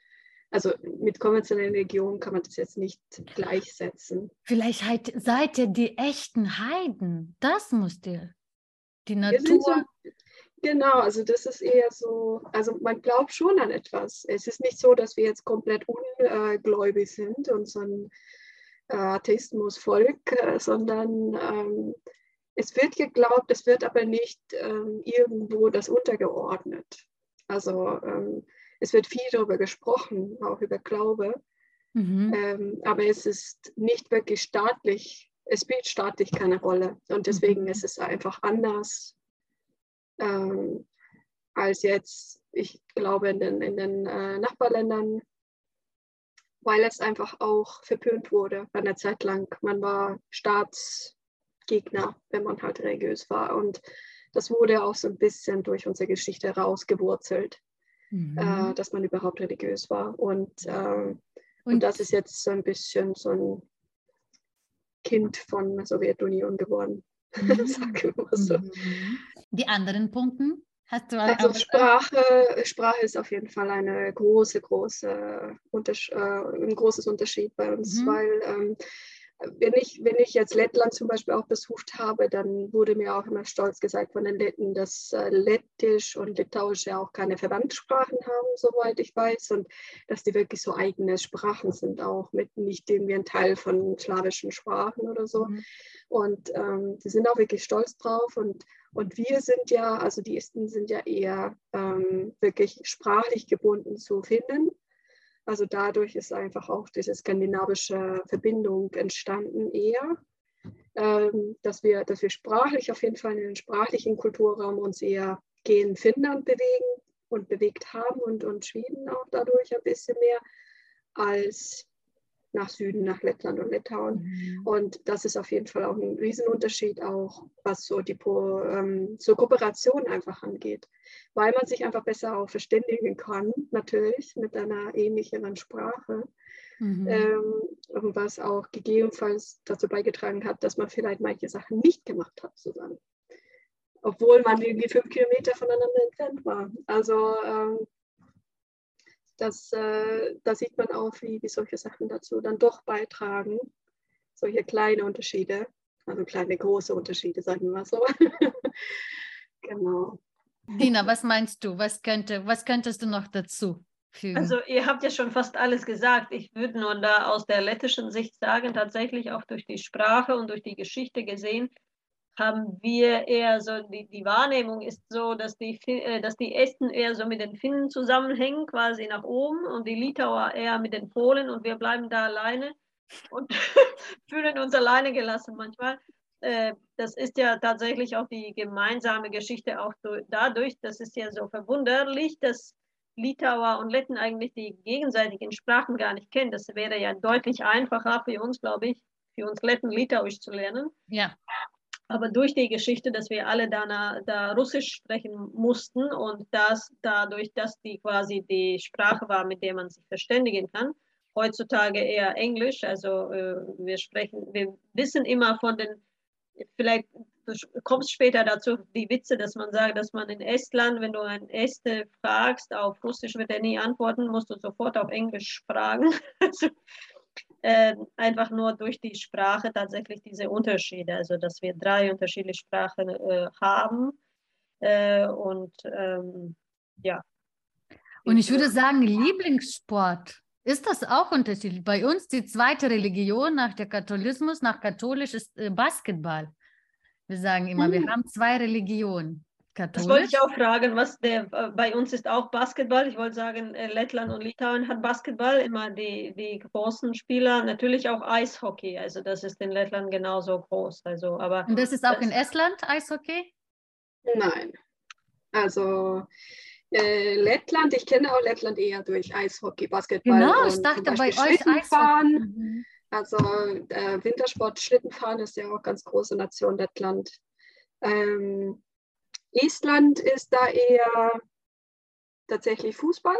also mit konventionellen Religionen kann man das jetzt nicht gleichsetzen. Vielleicht seid ihr die echten Heiden. Das muss ihr. Die Natur. So, genau, also das ist eher so, also man glaubt schon an etwas. Es ist nicht so, dass wir jetzt komplett ungläubig sind und so ein äh, Atheismusvolk, äh, sondern ähm, es wird geglaubt, es wird aber nicht ähm, irgendwo das untergeordnet. Also ähm, es wird viel darüber gesprochen, auch über Glaube, mhm. ähm, aber es ist nicht wirklich staatlich, es spielt staatlich keine Rolle und deswegen mhm. ist es einfach anders ähm, als jetzt, ich glaube, in den, in den äh, Nachbarländern, weil es einfach auch verpönt wurde eine Zeit lang. Man war Staatsgegner, wenn man halt religiös war und das wurde auch so ein bisschen durch unsere Geschichte rausgewurzelt mhm. äh, dass man überhaupt religiös war. Und, äh, und, und, das ist jetzt so ein bisschen so ein Kind von der Sowjetunion geworden. [laughs] Mhm. Sagen wir so. Mhm. Die anderen Punkte? Hast du also Sprache, Sprache ist auf jeden Fall eine große, große Unters äh, ein großes Unterschied bei uns, mhm. weil ähm, wenn ich, wenn ich jetzt Lettland zum Beispiel auch besucht habe, dann wurde mir auch immer stolz gesagt von den Letten, dass äh, Lettisch und Litauisch ja auch keine Verwandtsprachen haben, soweit ich weiß, und dass die wirklich so eigene Sprachen sind, auch mit nicht irgendwie ein Teil von slawischen Sprachen oder so. Mhm. Und ähm, die sind auch wirklich stolz drauf. Und, und wir sind ja, also die Esten sind ja eher ähm, wirklich sprachlich gebunden zu Finnen. Also dadurch ist einfach auch diese skandinavische Verbindung entstanden eher, ähm, dass, wir, dass wir sprachlich auf jeden Fall in den sprachlichen Kulturraum uns eher gegen Finnland bewegen und bewegt haben und, und Schweden auch dadurch ein bisschen mehr als nach Süden, nach Lettland und Litauen. Mhm. Und das ist auf jeden Fall auch ein Riesenunterschied, auch was so die ähm, so Kooperation einfach angeht, weil man sich einfach besser auch verständigen kann, natürlich mit einer ähnlichen Sprache. Mhm. Ähm, was auch gegebenenfalls dazu beigetragen hat, dass man vielleicht manche Sachen nicht gemacht hat zusammen. Obwohl man irgendwie fünf Kilometer voneinander entfernt war. Also ähm, das, äh, da sieht man auch, wie, wie solche Sachen dazu dann doch beitragen. Solche kleine Unterschiede, also kleine, große Unterschiede, sagen wir mal so. [laughs] genau. Dina, was meinst du? Was, könnte, was könntest du noch dazu fügen? Also ihr habt ja schon fast alles gesagt. Ich würde nur da aus der lettischen Sicht sagen, tatsächlich auch durch die Sprache und durch die Geschichte gesehen, haben wir eher so, die, die Wahrnehmung ist so, dass die, äh, dass die Esten eher so mit den Finnen zusammenhängen, quasi nach oben, und die Litauer eher mit den Polen und wir bleiben da alleine und [laughs] fühlen uns alleine gelassen manchmal. Äh, das ist ja tatsächlich auch die gemeinsame Geschichte auch dadurch, das ist ja so verwunderlich, dass Litauer und Letten eigentlich die gegenseitigen Sprachen gar nicht kennen. Das wäre ja deutlich einfacher für uns, glaube ich, für uns Letten Litauisch zu lernen. Ja. Aber durch die Geschichte, dass wir alle da, da Russisch sprechen mussten und das dadurch, dass die quasi die Sprache war, mit der man sich verständigen kann, heutzutage eher Englisch. Also äh, wir sprechen, wir wissen immer von den, vielleicht du kommst später dazu, die Witze, dass man sagt, dass man in Estland, wenn du einen Este fragst, auf Russisch wird er nie antworten, musst du sofort auf Englisch fragen. [laughs] Also, äh, einfach nur durch die Sprache tatsächlich diese Unterschiede, also dass wir drei unterschiedliche Sprachen äh, haben äh, und ähm, ja. Und ich würde sagen, Lieblingssport Ist das auch unterschiedlich? Bei uns die zweite Religion nach der Katholismus, nach katholisch ist äh, Basketball. Wir sagen immer, hm. wir haben zwei Religionen. Katholisch. Das wollte ich auch fragen, was der äh, bei uns ist auch Basketball. Ich wollte sagen, äh, Lettland und Litauen hat Basketball, immer die, die großen Spieler, natürlich auch Eishockey. Also das ist in Lettland genauso groß. Also, aber und das ist auch das, in Estland Eishockey? Nein. Also äh, Lettland, ich kenne auch Lettland eher durch Eishockey, Basketball. Genau, ich dachte bei euch Eishockey. Mhm. Also äh, Wintersport, Schlittenfahren ist ja auch ganz große Nation Lettland. Ähm, Estland ist da eher tatsächlich Fußball,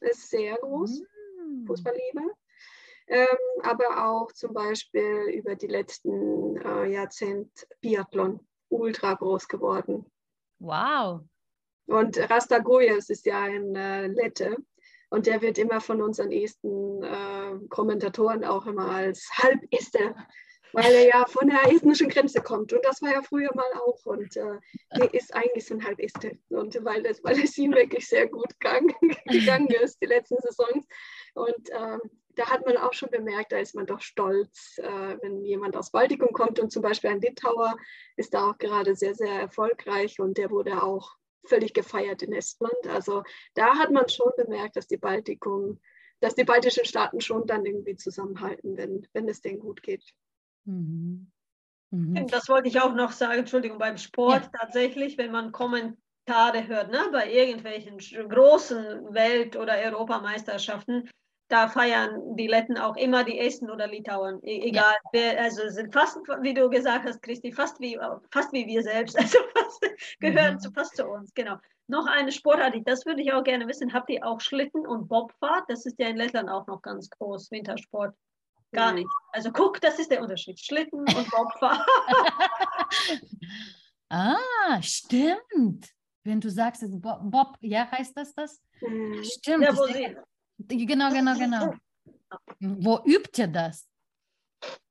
ist sehr groß, mm. Fußballliebe. Ähm, aber auch zum Beispiel über die letzten äh, Jahrzehnte Biathlon, ultra groß geworden. Wow. Und Rastagoyes ist ja ein äh, Lette und der wird immer von unseren esten äh, Kommentatoren auch immer als Halbester weil er ja von der estnischen Grenze kommt. Und das war ja früher mal auch. Und äh, der ist eigentlich so ein Halbeste. Und weil, das, weil es ihm wirklich sehr gut gang, [laughs] gegangen ist, die letzten Saisons. Und ähm, da hat man auch schon bemerkt, da ist man doch stolz, äh, wenn jemand aus Baltikum kommt. Und zum Beispiel ein Litauer ist da auch gerade sehr, sehr erfolgreich. Und der wurde auch völlig gefeiert in Estland. Also da hat man schon bemerkt, dass die Baltikum dass die baltischen Staaten schon dann irgendwie zusammenhalten, wenn, wenn es denen gut geht. Mhm. Mhm. Das wollte ich auch noch sagen, Entschuldigung, beim Sport ja. tatsächlich, wenn man Kommentare hört, ne, bei irgendwelchen großen Welt- oder Europameisterschaften, da feiern die Letten auch immer die Esten oder Litauen. E egal, ja. wer, also sind fast, wie du gesagt hast, Christi, fast wie, fast wie wir selbst. [laughs] Also fast, gehören mhm. zu, fast zu uns, genau. Noch eine Sportart, das würde ich auch gerne wissen. Habt ihr auch Schlitten und Bobfahrt? Das ist ja in Lettland auch noch ganz groß, Wintersport. Gar mhm. nicht. Also guck, das ist der Unterschied. Schlitten und Bobfahrer. [laughs] ah, stimmt. Wenn du sagst, Bob, Bob, ja, heißt das das? Mhm. Stimmt. Ja, wo. Genau, genau, genau. Wo übt ihr das,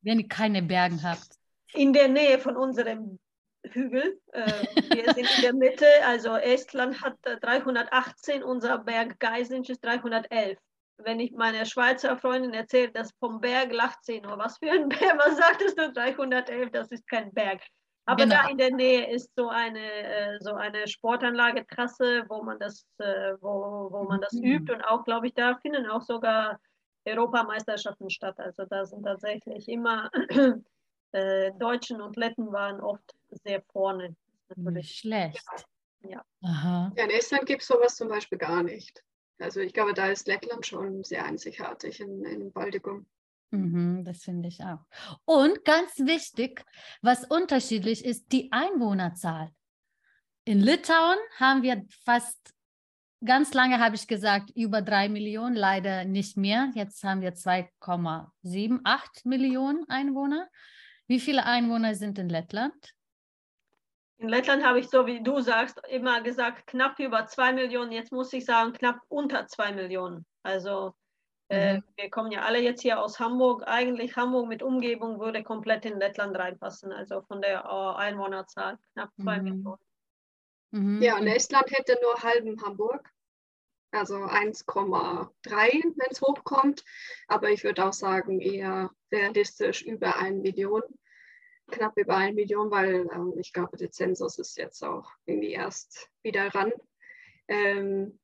wenn ihr keine Bergen habt? In der Nähe von unserem Hügel. Äh, wir sind in der Mitte, also Estland hat 318, unser Berg Geisinch ist 311 wenn ich meiner Schweizer Freundin erzähle, dass vom Berg lacht sie nur. Was für ein Berg? Was sagtest du? 311, das ist kein Berg. Aber genau. da in der Nähe ist so eine, äh, so eine Sportanlagetrasse, wo man das, äh, wo, wo man das mhm. übt. Und auch, glaube ich, da finden auch sogar Europameisterschaften statt. Also da sind tatsächlich immer [clears throat] äh, Deutschen und Letten waren oft sehr vorne. Nicht schlecht. Ja. Aha. ja in Estland gibt es sowas zum Beispiel gar nicht. Also ich glaube, da ist Lettland schon sehr einzigartig in, in Baltikum. Mhm, das finde ich auch. Und ganz wichtig, was unterschiedlich ist, die Einwohnerzahl. In Litauen haben wir fast, ganz lange habe ich gesagt, über drei Millionen, leider nicht mehr. Jetzt haben wir 2,78 Millionen Einwohner. Wie viele Einwohner sind in Lettland? In Lettland habe ich, so wie du sagst, immer gesagt, knapp über zwei Millionen. Jetzt muss ich sagen, knapp unter zwei Millionen. Also äh, mhm. wir kommen ja alle jetzt hier aus Hamburg. Eigentlich Hamburg mit Umgebung würde komplett in Lettland reinpassen. Also von der äh, Einwohnerzahl knapp zwei mhm. Millionen. Mhm. Ja, und Estland hätte nur halben Hamburg. Also 1,3, wenn es hochkommt. Aber ich würde auch sagen, eher realistisch über eine Million knapp über eine Million, weil ähm, ich glaube, der Zensus ist jetzt auch irgendwie erst wieder ran. Ähm,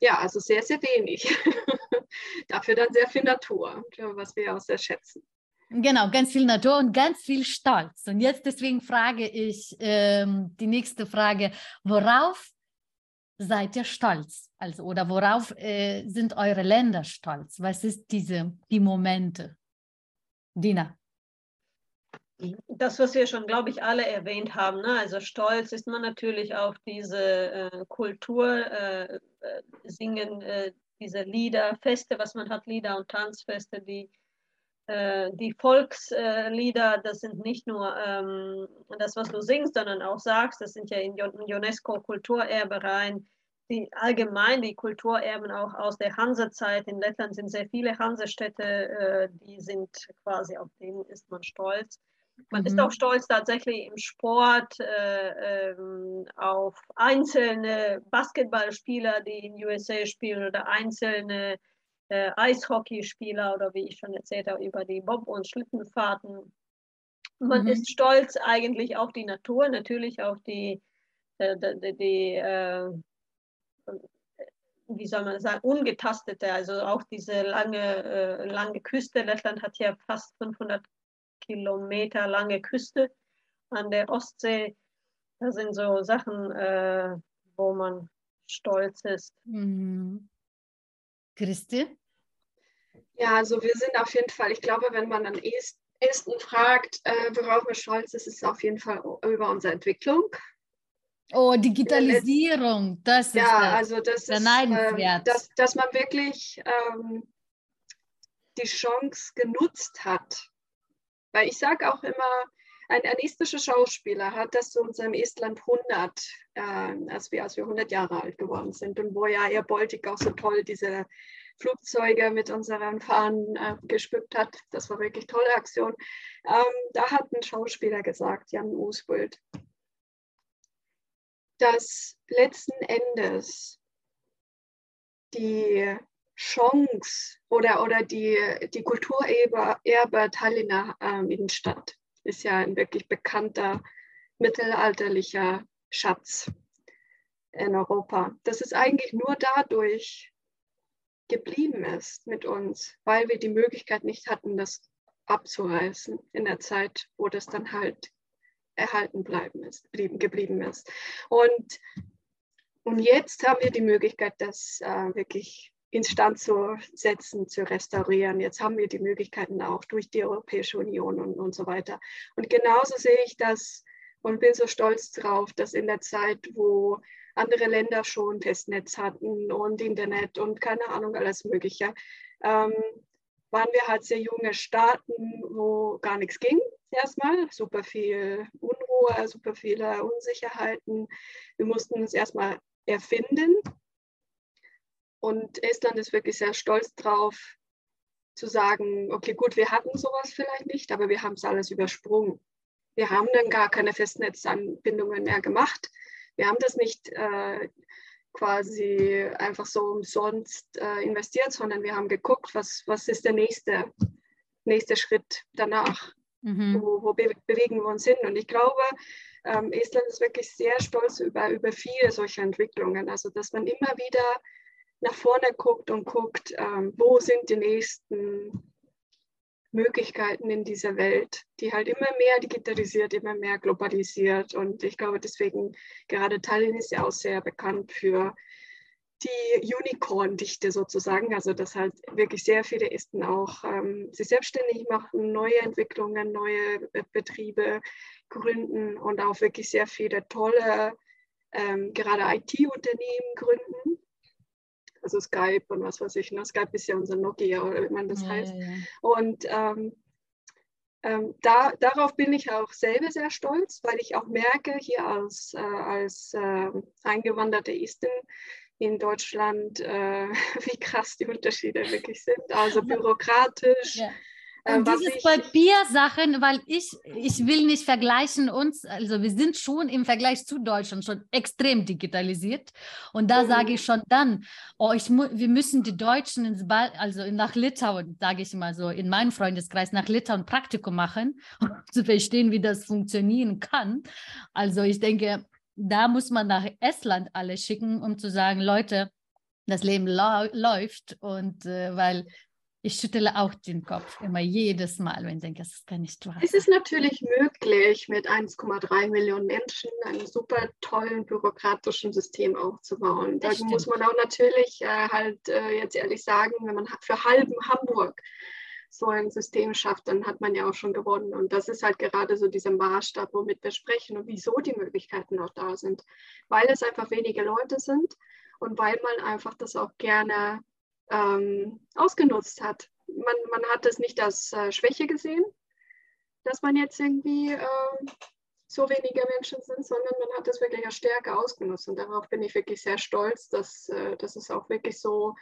ja, also sehr, sehr wenig. [laughs] Dafür dann sehr viel Natur, was wir auch sehr schätzen. Genau, ganz viel Natur und ganz viel Stolz. Und jetzt deswegen frage ich ähm, die nächste Frage, worauf seid ihr stolz? Also, oder worauf äh, sind eure Länder stolz? Was ist diese, die Momente? Dina das, was wir schon, glaube ich, alle erwähnt haben. Ne? Also stolz ist man natürlich auf diese äh, Kultur, äh, äh, singen äh, diese Lieder, Feste, was man hat, Lieder und Tanzfeste, die, äh, die Volkslieder, das sind nicht nur ähm, das, was du singst, sondern auch sagst, das sind ja in UNESCO-Kulturerbe rein. Die allgemein die Kulturerben auch aus der Hansezeit. In Lettland sind sehr viele Hansestädte, äh, die sind quasi, auf denen ist man stolz. Man mhm. ist auch stolz tatsächlich im Sport äh, ähm, auf einzelne Basketballspieler, die in USA spielen oder einzelne äh, Eishockeyspieler oder wie ich schon erzählt habe, über die Bob- und Schlittenfahrten. Man mhm. ist stolz eigentlich auf die Natur, natürlich auf die, äh, die, die äh, wie soll man sagen, ungetastete, also auch diese lange, äh, lange Küste. Lettland hat ja fast 500 Kilometer lange Küste an der Ostsee. Das sind so Sachen, äh, wo man stolz ist. Mhm. Christi? Ja, also wir sind auf jeden Fall, ich glaube, wenn man an Esten fragt, äh, worauf wir stolz sind, ist es auf jeden Fall über unsere Entwicklung. Oh, Digitalisierung, das ist ja, also das ist, äh, dass, dass man wirklich ähm, die Chance genutzt hat. Weil ich sage auch immer, ein, estischer Schauspieler hat das zu unserem Estland 100, äh, als, wir, als wir 100 Jahre alt geworden sind und wo ja Air Baltic auch so toll diese Flugzeuge mit unseren Fahnen äh, gespückt hat. Das war wirklich tolle Aktion. Ähm, da hat ein Schauspieler gesagt, Jan Usbult, dass letzten Endes die Chance oder, oder die, die Kulturerbe Tallinner ähm, Innenstadt ist ja ein wirklich bekannter mittelalterlicher Schatz in Europa. Dass es eigentlich nur dadurch geblieben ist mit uns, weil wir die Möglichkeit nicht hatten, das abzureißen in der Zeit, wo das dann halt erhalten bleiben ist, geblieben ist. Und, und jetzt haben wir die Möglichkeit, das äh, wirklich instand zu setzen, zu restaurieren. Jetzt haben wir die Möglichkeiten auch durch die Europäische Union und, und so weiter. Und genauso sehe ich das und bin so stolz drauf, dass in der Zeit, wo andere Länder schon Festnetz hatten und Internet und keine Ahnung, alles Mögliche, ähm, waren wir halt sehr junge Staaten, wo gar nichts ging erstmal. Super viel Unruhe, super viele Unsicherheiten. Wir mussten uns erstmal erfinden und Estland ist wirklich sehr stolz drauf, zu sagen, okay, gut, wir hatten sowas vielleicht nicht, aber wir haben es alles übersprungen. Wir haben dann gar keine Festnetzanbindungen mehr gemacht. Wir haben das nicht äh, quasi einfach so umsonst äh, investiert, sondern wir haben geguckt, was, was ist der nächste, nächste Schritt danach. Mhm. Wo, wo be bewegen wir uns hin? Und ich glaube, ähm, Estland ist wirklich sehr stolz über, über viele solcher Entwicklungen. Also, dass man immer wieder nach vorne guckt und guckt, ähm, wo sind die nächsten Möglichkeiten in dieser Welt, die halt immer mehr digitalisiert, immer mehr globalisiert. Und ich glaube, deswegen gerade Tallinn ist ja auch sehr bekannt für die Unicorn-Dichte sozusagen, also dass halt wirklich sehr viele Esten auch ähm, sich selbstständig machen, neue Entwicklungen, neue Betriebe gründen und auch wirklich sehr viele tolle, ähm, gerade IT-Unternehmen gründen also Skype und was weiß ich. Ne? Skype ist ja unser Nokia oder wie man das ja, heißt. Ja, ja. Und ähm, ähm, da, darauf bin ich auch selber sehr stolz, weil ich auch merke, hier als, äh, als äh, eingewanderte Istin in Deutschland, äh, [laughs] wie krass die Unterschiede wirklich sind. Also bürokratisch, und äh, dieses Papiersachen, weil ich, ich will nicht vergleichen uns, also wir sind schon im Vergleich zu Deutschland schon extrem digitalisiert. Und da mhm. sage ich schon dann, oh, ich wir müssen die Deutschen ins Ball, also nach Litauen, sage ich mal so, in meinem Freundeskreis nach Litauen Praktikum machen, [laughs] um zu verstehen, wie das funktionieren kann. Also ich denke, da muss man nach Estland alle schicken, um zu sagen, Leute, das Leben läuft und äh, weil ich schüttele auch den Kopf immer jedes Mal, wenn ich denke, das kann nicht wahr sein. Es ist natürlich möglich, mit 1,3 Millionen Menschen ein super tollen bürokratischen System aufzubauen. Da muss man auch natürlich äh, halt äh, jetzt ehrlich sagen, wenn man für halben Hamburg so ein System schafft, dann hat man ja auch schon gewonnen. Und das ist halt gerade so dieser Maßstab, womit wir sprechen und wieso die Möglichkeiten auch da sind. Weil es einfach wenige Leute sind und weil man einfach das auch gerne ähm, ausgenutzt hat. Man, man hat es nicht als äh, Schwäche gesehen, dass man jetzt irgendwie äh, so wenige Menschen sind, sondern man hat es wirklich als Stärke ausgenutzt. Und darauf bin ich wirklich sehr stolz, dass, äh, dass es auch wirklich so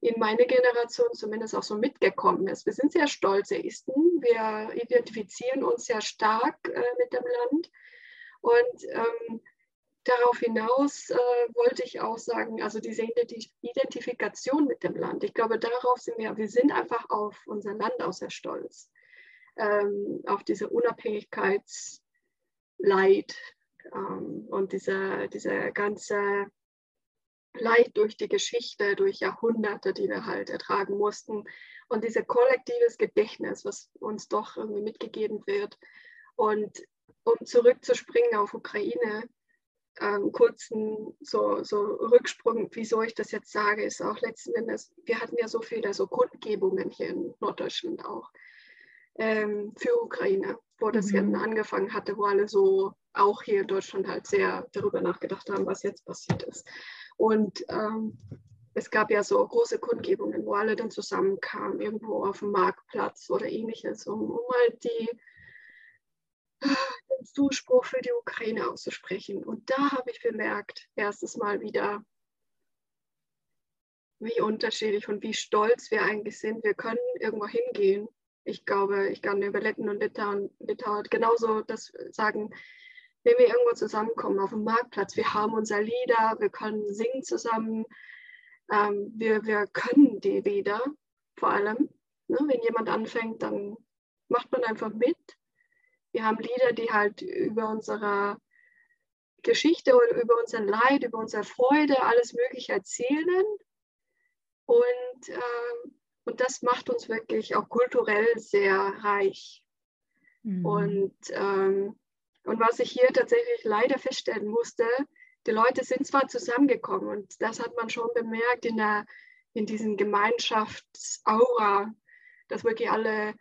in meine Generation zumindest auch so mitgekommen ist. Wir sind sehr stolze Isten. Wir identifizieren uns sehr stark äh, mit dem Land. Und ähm, darauf hinaus äh, wollte ich auch sagen, also diese Identifikation mit dem Land. Ich glaube, darauf sind wir, wir sind einfach auf unser Land auch sehr stolz. Ähm, auf diese Unabhängigkeitsleid ähm, und diese, diese ganze Leid durch die Geschichte, durch Jahrhunderte, die wir halt ertragen mussten. Und dieses kollektives Gedächtnis, was uns doch irgendwie mitgegeben wird. Und um zurückzuspringen auf Ukraine, ähm, kurzen so, so Rücksprung, wieso ich das jetzt sage, ist auch letzten Endes, wir hatten ja so viele so Kundgebungen hier in Norddeutschland auch ähm, für Ukraine, wo das mhm. angefangen hatte, wo alle so auch hier in Deutschland halt sehr darüber nachgedacht haben, was jetzt passiert ist. Und ähm, es gab ja so große Kundgebungen, wo alle dann zusammenkamen, irgendwo auf dem Marktplatz oder ähnliches, um, um halt die, Zuspruch für die Ukraine auszusprechen. Und da habe ich bemerkt, erstes Mal wieder, wie unterschiedlich und wie stolz wir eigentlich sind. Wir können irgendwo hingehen. Ich glaube, ich kann über Letten und Litauen, Litauen genauso das sagen, wenn wir irgendwo zusammenkommen auf dem Marktplatz. Wir haben unser Lieder, wir können singen zusammen, ähm, wir, wir können die Lieder vor allem. Ne? Wenn jemand anfängt, dann macht man einfach mit. Wir haben Lieder, die halt über unsere Geschichte oder über unser Leid, über unsere Freude, alles Mögliche erzählen. Und, ähm, und das macht uns wirklich auch kulturell sehr reich. Mhm. Und, ähm, und was ich hier tatsächlich leider feststellen musste, die Leute sind zwar zusammengekommen und das hat man schon bemerkt in, der, in diesem Gemeinschaftsaura, dass wirklich alle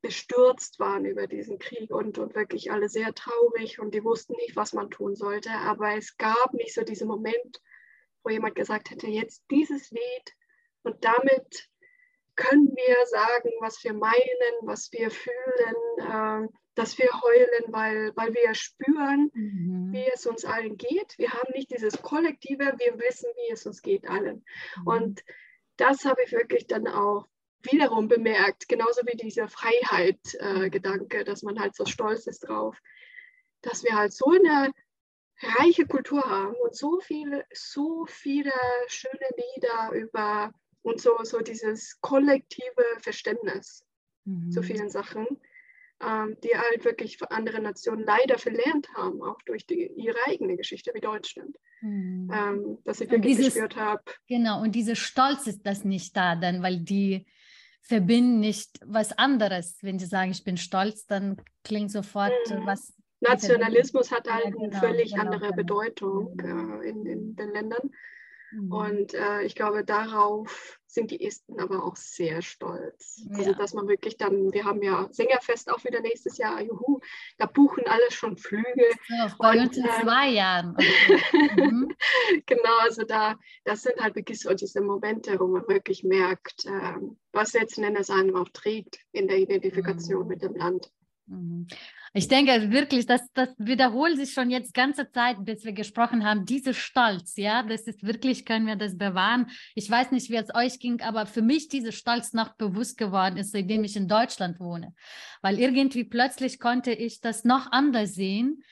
bestürzt waren über diesen Krieg und, und wirklich alle sehr traurig und die wussten nicht, was man tun sollte. Aber es gab nicht so diesen Moment, wo jemand gesagt hätte, jetzt dieses Lied und damit können wir sagen, was wir meinen, was wir fühlen, äh, dass wir heulen, weil, weil wir spüren, mhm. wie es uns allen geht. Wir haben nicht dieses Kollektive, wir wissen, wie es uns geht allen. Mhm. Und das habe ich wirklich dann auch wiederum bemerkt, genauso wie dieser Freiheit-Gedanke, äh, dass man halt so stolz ist drauf, dass wir halt so eine reiche Kultur haben und so viele, so viele schöne Lieder über und so, so dieses kollektive Verständnis mhm. zu vielen Sachen, ähm, die halt wirklich andere Nationen leider verlernt haben, auch durch die, ihre eigene Geschichte wie Deutschland. Mhm. Ähm, dass ich wirklich dieses, gespürt habe. Genau, und dieser Stolz ist das nicht da, dann, weil die verbinden nicht was anderes. Wenn sie sagen, ich bin stolz, dann klingt sofort mhm. was. Nationalismus hat halt ja, genau, eine völlig genau, andere genau. Bedeutung äh, in, in den Ländern. Mhm. Und äh, ich glaube, darauf sind die Esten aber auch sehr stolz. Also, ja. Also, dass man wirklich dann, wir haben ja Sängerfest auch wieder nächstes Jahr, juhu, da buchen alle schon Flüge. Ja, bei und, uns in äh, zwei Jahren. [laughs] mhm. genau, also da, das sind halt wirklich so diese Momente, wo man wirklich merkt, äh, was letzten Endes einem auch trägt in der Identifikation mhm. mit dem Land. Ich denke wirklich, das, das wiederholt sich schon jetzt ganze Zeit, bis wir gesprochen haben. Diese Stolz, ja, das ist wirklich, können wir das bewahren. Ich weiß nicht, wie es euch ging, aber für mich diese Stolz noch bewusst geworden ist, seitdem ich in Deutschland wohne. Weil irgendwie plötzlich konnte ich das noch anders sehen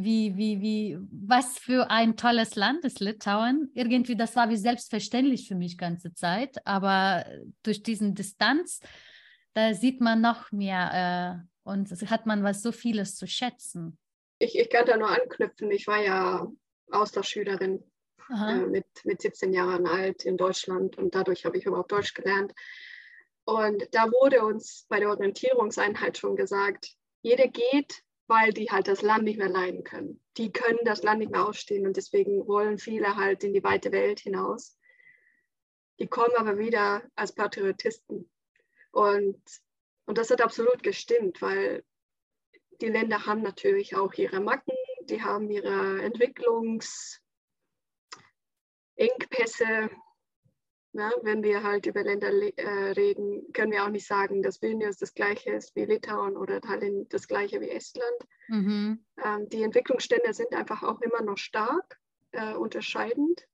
wie, wie, wie, was für ein tolles Land ist Litauen. Irgendwie, das war wie selbstverständlich für mich ganze Zeit, aber durch diesen Distanz, da sieht man noch mehr äh, und hat man was so vieles zu schätzen. Ich, ich kann da nur anknüpfen. Ich war ja Austauschschülerin äh, mit, mit 17 Jahren alt in Deutschland und dadurch habe ich überhaupt Deutsch gelernt. Und da wurde uns bei der Orientierungseinheit schon gesagt, jeder geht, weil die halt das Land nicht mehr leiden können. Die können das Land nicht mehr ausstehen und deswegen wollen viele halt in die weite Welt hinaus. Die kommen aber wieder als Patriotisten. Und und das hat absolut gestimmt, weil die Länder haben natürlich auch ihre Macken, die haben ihre Entwicklungsengpässe. Ja, wenn wir halt über Länder äh, reden, können wir auch nicht sagen, dass Vilnius das gleiche ist wie Litauen oder Tallinn das gleiche wie Estland. Mhm. Ähm, die Entwicklungsstände sind einfach auch immer noch stark äh, unterscheidend.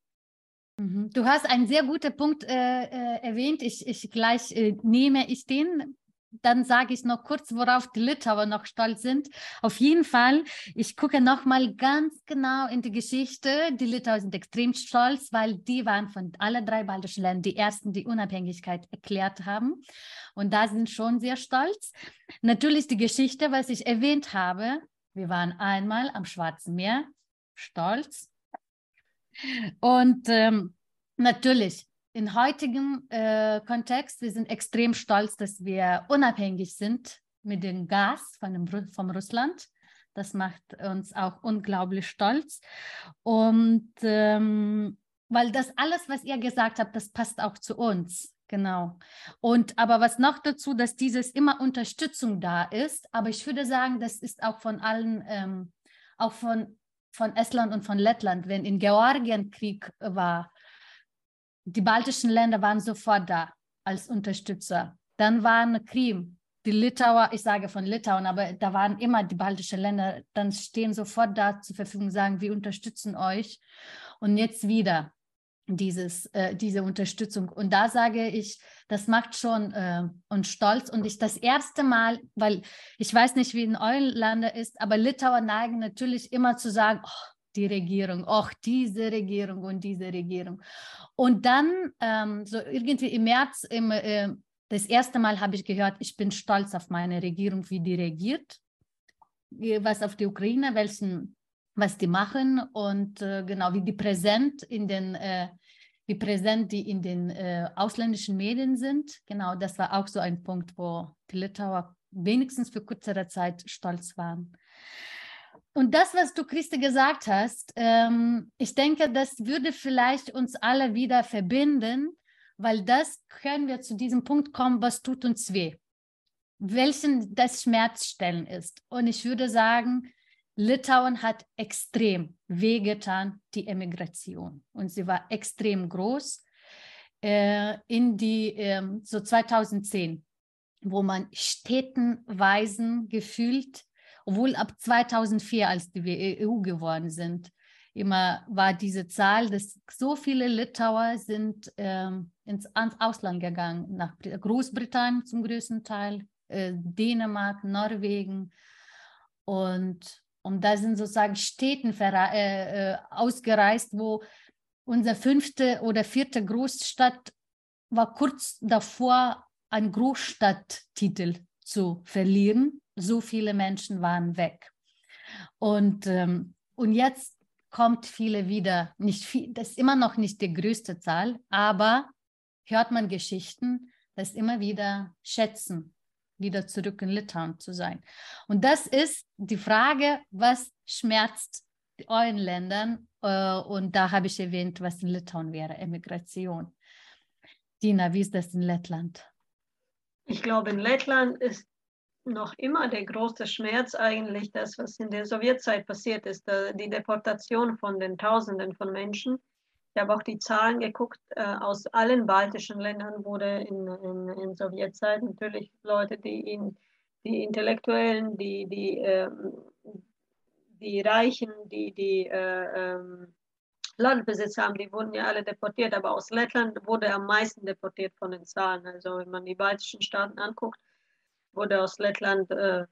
Mhm. Du hast einen sehr guten Punkt äh, äh erwähnt. Ich, ich gleich äh, nehme ich den dann sage ich noch kurz, worauf die Litauer noch stolz sind. Auf jeden Fall, ich gucke noch mal ganz genau in die Geschichte. Die Litauer sind extrem stolz, weil die waren von allen drei baltischen Ländern die ersten, die Unabhängigkeit erklärt haben. Und da sind schon sehr stolz. Natürlich die Geschichte, was ich erwähnt habe. Wir waren einmal am Schwarzen Meer, stolz. Und ähm, natürlich in heutigem äh, Kontext, wir sind extrem stolz, dass wir unabhängig sind mit dem Gas von, dem, vom Russland. Das macht uns auch unglaublich stolz. Und ähm, weil das alles, was ihr gesagt habt, das passt auch zu uns. Genau. Und aber was noch dazu, dass dieses immer Unterstützung da ist. Aber ich würde sagen, das ist auch von allen, ähm, auch von, von Estland und von Lettland, wenn in Georgien Krieg war, die baltischen Länder waren sofort da als Unterstützer. Dann waren Krim, die Litauer, ich sage von Litauen, aber da waren immer die baltischen Länder, dann stehen sofort da zur Verfügung, sagen, wir unterstützen euch. Und jetzt wieder dieses, äh, diese Unterstützung. Und da sage ich, das macht schon äh, uns stolz. Und ich das erste Mal, weil ich weiß nicht, wie in euren Ländern ist, aber Litauer neigen natürlich immer zu sagen, oh, die Regierung, auch diese Regierung und diese Regierung. Und dann, ähm, so irgendwie im März, im, äh, das erste Mal habe ich gehört, ich bin stolz auf meine Regierung, wie die regiert, was auf die Ukraine, welchen, was die machen und äh, genau wie die präsent in den, äh, wie präsent die in den äh, ausländischen Medien sind. Genau, das war auch so ein Punkt, wo die Litauer wenigstens für kürzere Zeit stolz waren. Und das, was du, Christi, gesagt hast, ähm, ich denke, das würde vielleicht uns alle wieder verbinden, weil das können wir zu diesem Punkt kommen, was tut uns weh, welchen das Schmerzstellen ist. Und ich würde sagen, Litauen hat extrem wehgetan, die Emigration. Und sie war extrem groß äh, in die, äh, so 2010, wo man städtenweisen gefühlt obwohl ab 2004, als wir EU geworden sind, immer war diese Zahl, dass so viele Litauer sind ähm, ins Ausland gegangen, nach Großbritannien zum größten Teil, äh, Dänemark, Norwegen. Und, und da sind sozusagen Städten äh, äh, ausgereist, wo unsere fünfte oder vierte Großstadt war kurz davor, einen Großstadttitel zu verlieren so viele Menschen waren weg. Und, ähm, und jetzt kommt viele wieder, nicht viel, das ist immer noch nicht die größte Zahl, aber hört man Geschichten, dass immer wieder schätzen, wieder zurück in Litauen zu sein. Und das ist die Frage, was schmerzt euren Ländern? Äh, und da habe ich erwähnt, was in Litauen wäre, Emigration. Dina, wie ist das in Lettland? Ich glaube, in Lettland ist noch immer der große Schmerz eigentlich das, was in der Sowjetzeit passiert ist, die Deportation von den Tausenden von Menschen. Ich habe auch die Zahlen geguckt, äh, aus allen baltischen Ländern wurde in, in, in Sowjetzeit natürlich Leute, die, in, die Intellektuellen, die, die, äh, die Reichen, die, die äh, ähm, Landbesitz haben, die wurden ja alle deportiert, aber aus Lettland wurde am meisten deportiert von den Zahlen. Also wenn man die baltischen Staaten anguckt, wurde aus Lettland, äh,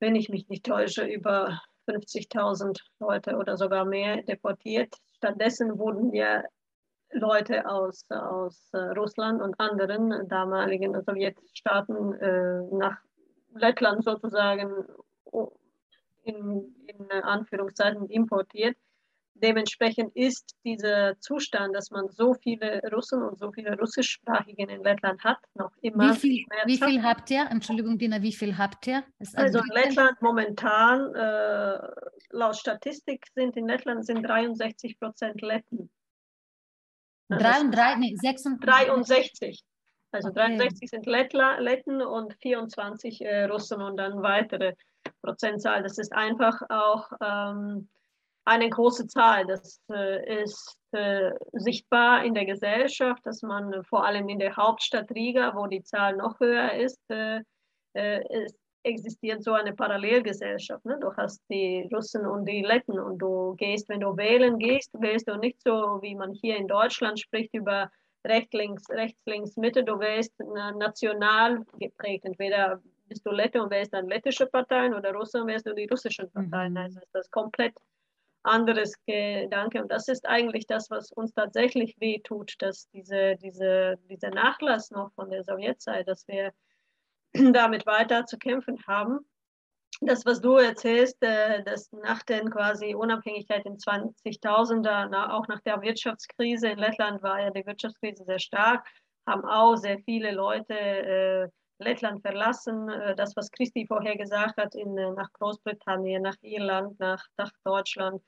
wenn ich mich nicht täusche, über 50.000 Leute oder sogar mehr deportiert. Stattdessen wurden ja Leute aus, aus äh, Russland und anderen damaligen Sowjetstaaten äh, nach Lettland sozusagen in, in Anführungszeichen importiert dementsprechend ist dieser Zustand, dass man so viele Russen und so viele Russischsprachigen in Lettland hat, noch immer. Wie viel, wie viel habt ihr? Entschuldigung, Dina, wie viel habt ihr? also in Lettland momentan, äh, laut Statistik sind in Lettland sind 63 Prozent Letten. Also 63, nee, 63. Also okay. 63 sind Lettler, Letten und 24 äh, Russen und dann weitere Prozentzahl. Das ist einfach auch ähm, eine große Zahl. Das äh, ist äh, sichtbar in der Gesellschaft, dass man äh, vor allem in der Hauptstadt Riga, wo die Zahl noch höher ist, äh, äh, es existiert so eine Parallelgesellschaft. Ne? Du hast die Russen und die Letten und du gehst, wenn du wählen gehst, wählst du nicht so, wie man hier in Deutschland spricht, über rechts, links, rechts, links, Mitte. Du wärst national geprägt. Entweder bist du Lette und wärst dann lettische Parteien oder Russe und wärst du die russischen Parteien. Mhm. Also ist das komplett anderes Gedanke. Und das ist eigentlich das, was uns tatsächlich wehtut, dass diese, diese, dieser Nachlass noch von der Sowjetzeit, dass wir [clears throat] damit weiter zu kämpfen haben. Das, was du erzählst, äh, dass nach der quasi Unabhängigkeit in 20.000er, auch nach der Wirtschaftskrise in Lettland war ja die Wirtschaftskrise sehr stark, haben auch sehr viele Leute äh, Lettland verlassen. Äh, das, was Christi vorher gesagt hat, in, nach Großbritannien, nach Irland, nach, nach Deutschland,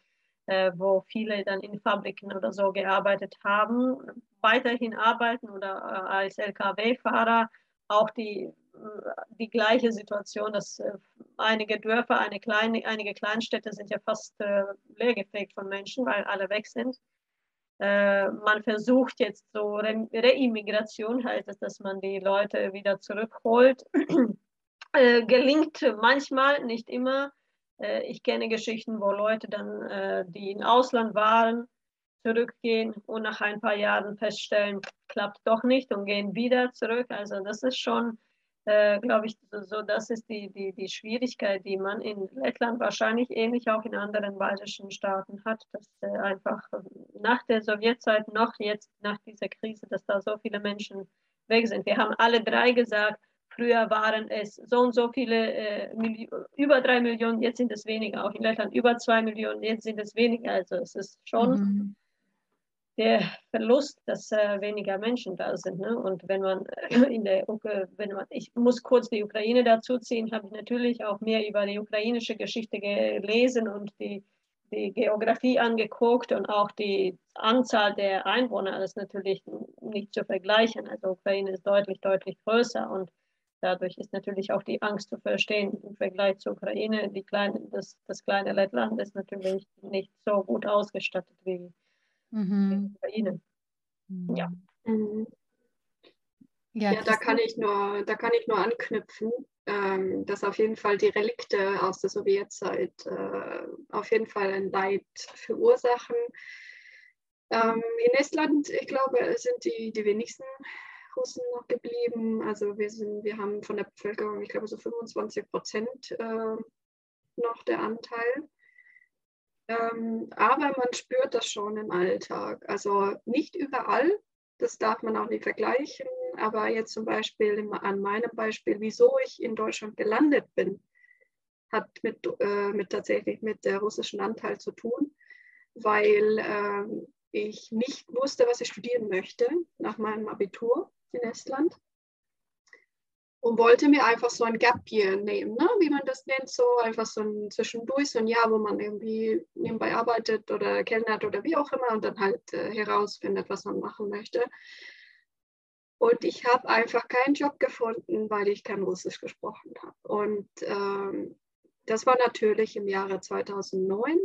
äh, wo viele dann in Fabriken oder so gearbeitet haben, weiterhin arbeiten oder äh, als Lkw-Fahrer. Auch die, die gleiche Situation, dass einige Dörfer, eine kleine, einige Kleinstädte sind ja fast leergefegt von Menschen, weil alle weg sind. man versucht jetzt so Reimmigration, heißt es, dass man die Leute wieder zurückholt. [clears throat] gelingt manchmal, nicht immer. Äh, ich kenne Geschichten, wo Leute dann, äh, die im Ausland waren, zurückgehen und nach ein paar Jahren feststellen, klappt doch nicht und gehen wieder zurück. Also das ist schon, äh, glaube ich, so, das ist die, die, die Schwierigkeit, die man in Lettland wahrscheinlich ähnlich auch in anderen baltischen Staaten hat, dass äh, einfach nach der Sowjetzeit noch jetzt nach dieser Krise, dass da so viele Menschen weg sind. Wir haben alle drei gesagt, Früher waren es so und so viele, äh, über drei Millionen, jetzt sind es weniger. Auch in Lettland über zwei Millionen, jetzt sind es weniger. Also es ist schon mhm. der Verlust, dass äh, weniger Menschen da sind. Ne? Und wenn man [clears throat] in der wenn man, ich muss kurz die Ukraine dazu ziehen, habe ich natürlich auch mehr über die ukrainische Geschichte gelesen und die, die Geografie angeguckt und auch die Anzahl der Einwohner ist natürlich nicht zu vergleichen. Also Ukraine ist deutlich, deutlich größer und Dadurch ist natürlich auch die Angst zu verstehen im Vergleich zur Ukraine. Die kleine, das, das kleine Lettland ist natürlich nicht so gut ausgestattet wie mhm. die Ukraine. Mhm. Ja. Mhm. Ja, ja da, kann ich nur, da kann ich nur anknüpfen, ähm, dass auf jeden Fall die Relikte aus der Sowjetzeit äh, auf jeden Fall ein Leid verursachen. Ähm, in Estland, ich glaube, sind die, die wenigsten Russen noch geblieben. Also wir sind, wir haben von der Bevölkerung, ich glaube, so 25 Prozent äh, noch der Anteil. Ähm, aber man spürt das schon im Alltag. Also nicht überall, das darf man auch nicht vergleichen. Aber jetzt zum Beispiel im, an meinem Beispiel, wieso ich in Deutschland gelandet bin, hat mit, äh, mit tatsächlich mit der russischen Anteil zu tun, weil äh, ich nicht wusste, was ich studieren möchte nach meinem Abitur in Estland und wollte mir einfach so ein Gap Year nehmen, ne? wie man das nennt, so einfach so ein zwischendurch, so ein Jahr, wo man irgendwie nebenbei arbeitet oder kellnert oder wie auch immer und dann halt äh, herausfindet, was man machen möchte. Und ich habe einfach keinen Job gefunden, weil ich kein Russisch gesprochen habe. Und ähm, das war natürlich im Jahre 2009.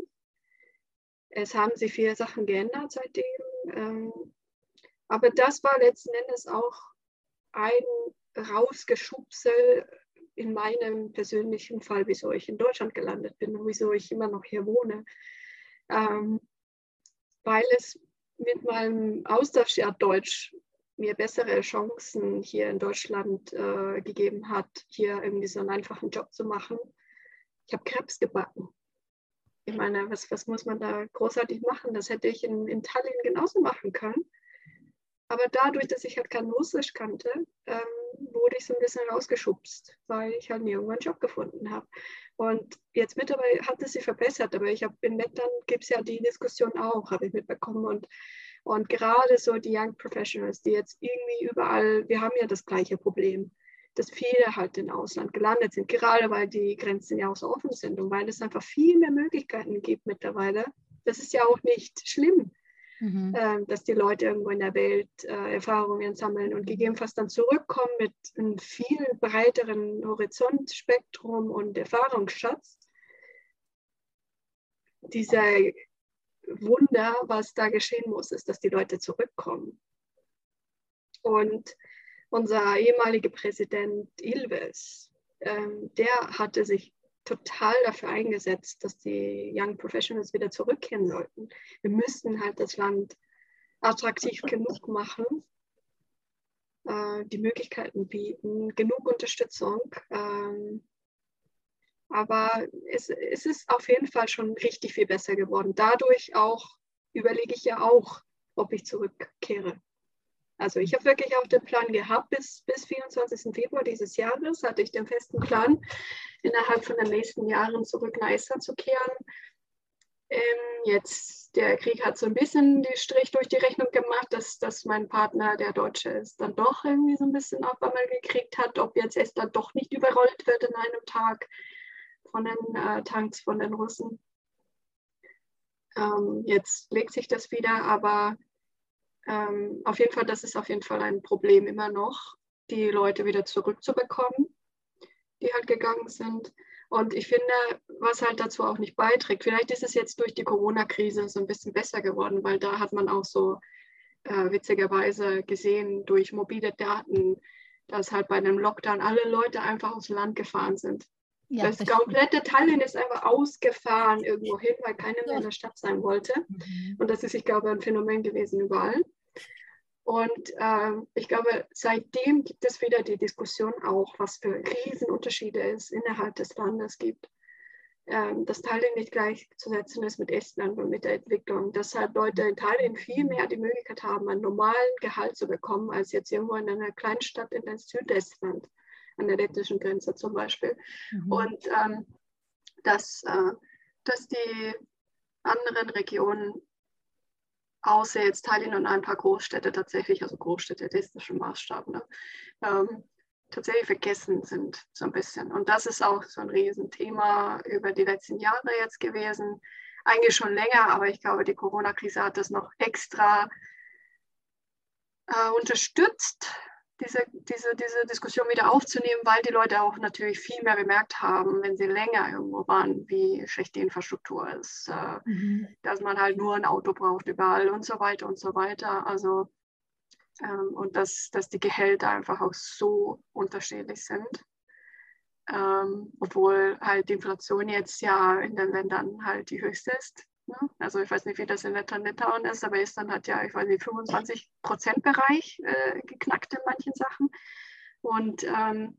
Es haben sich viele Sachen geändert seitdem. Ähm, aber das war letzten Endes auch ein Rausgeschubsel in meinem persönlichen Fall, wieso ich in Deutschland gelandet bin und wieso ich immer noch hier wohne. Ähm, weil es mit meinem Austauschjahr Deutsch mir bessere Chancen hier in Deutschland äh, gegeben hat, hier irgendwie so einen einfachen Job zu machen. Ich habe Krebs gebacken. Ich meine, was, was muss man da großartig machen? Das hätte ich in, in Tallinn genauso machen können. Aber dadurch, dass ich halt kein Russisch kannte, ähm, wurde ich so ein bisschen rausgeschubst, weil ich halt nirgendwo einen Job gefunden habe. Und jetzt mittlerweile hat es sich verbessert, aber ich habe in Lettland gibt es ja die Diskussion auch, habe ich mitbekommen. Und, und gerade so die Young Professionals, die jetzt irgendwie überall, wir haben ja das gleiche Problem, dass viele halt im Ausland gelandet sind, gerade weil die Grenzen ja auch so offen sind und weil es einfach viel mehr Möglichkeiten gibt mittlerweile. Das ist ja auch nicht schlimm mhm. äh, dass die Leute irgendwo in der Welt äh, Erfahrungen sammeln und gegebenenfalls dann zurückkommen mit einem viel breiteren Horizontspektrum und Erfahrungsschatz. Dieser Wunder, was da geschehen muss, ist, dass die Leute zurückkommen. Und unser ehemaliger Präsident Ilves, ähm, der hatte sich total dafür eingesetzt, dass die Young Professionals wieder zurückkehren sollten. Wir müssten halt das Land attraktiv genug machen, äh, die Möglichkeiten bieten, genug Unterstützung. Ähm, aber es, es ist auf jeden Fall schon richtig viel besser geworden. Dadurch auch überlege ich ja auch, ob ich zurückkehre. Also ich habe wirklich auch den Plan gehabt, bis, bis 24. Februar dieses Jahres hatte ich den festen Plan, innerhalb von den nächsten Jahren zurück nach Estland zu kehren. Ähm, jetzt, der Krieg hat so ein bisschen den Strich durch die Rechnung gemacht, dass, dass mein Partner, der Deutsche ist, dann doch irgendwie so ein bisschen auf einmal gekriegt hat, ob jetzt Estland doch nicht überrollt wird in einem Tag von den äh, Tanks von den Russen. Ähm, jetzt legt sich das wieder, aber ähm, auf jeden Fall, das ist auf jeden Fall ein Problem immer noch, die Leute wieder zurückzubekommen, die halt gegangen sind. Und ich finde, was halt dazu auch nicht beiträgt, vielleicht ist es jetzt durch die Corona-Krise so ein bisschen besser geworden, weil da hat man auch so äh, witzigerweise gesehen durch mobile Daten, dass halt bei einem Lockdown alle Leute einfach aufs Land gefahren sind. Ja, das, das komplette Tallinn ist einfach ausgefahren irgendwo hin, weil keiner mehr in der Stadt sein wollte. Mhm. Und das ist, ich glaube, ein Phänomen gewesen überall. Und äh, ich glaube, seitdem gibt es wieder die Diskussion auch, was für Riesenunterschiede es innerhalb des Landes gibt. Ähm, dass Tallinn nicht gleichzusetzen ist mit Estland und mit der Entwicklung. Dass halt Leute in Tallinn viel mehr die Möglichkeit haben, einen normalen Gehalt zu bekommen, als jetzt irgendwo in einer Kleinstadt in Südestland, an der lettischen Grenze zum Beispiel. Mhm. Und ähm, dass, äh, dass die anderen Regionen außer jetzt Tallinn und ein paar Großstädte tatsächlich, also Großstädte estnischen Maßstab, ne, ähm, tatsächlich vergessen sind so ein bisschen. Und das ist auch so ein Riesenthema über die letzten Jahre jetzt gewesen. Eigentlich schon länger, aber ich glaube, die Corona-Krise hat das noch extra äh, unterstützt, diese, diese, diese Diskussion wieder aufzunehmen, weil die Leute auch natürlich viel mehr bemerkt haben, wenn sie länger irgendwo waren, wie schlecht die Infrastruktur ist, äh, mhm. dass man halt nur ein Auto braucht überall und so weiter und so weiter. Also ähm, und dass, dass die Gehälter einfach auch so unterschiedlich sind. Ähm, obwohl halt die Inflation jetzt ja in den Ländern halt die höchste ist. Ne? Also ich weiß nicht, wie das in Litauen ist, aber Estland hat ja, ich weiß nicht, 25 Prozent Bereich äh, geknackt in manchen Sachen. Und, ähm,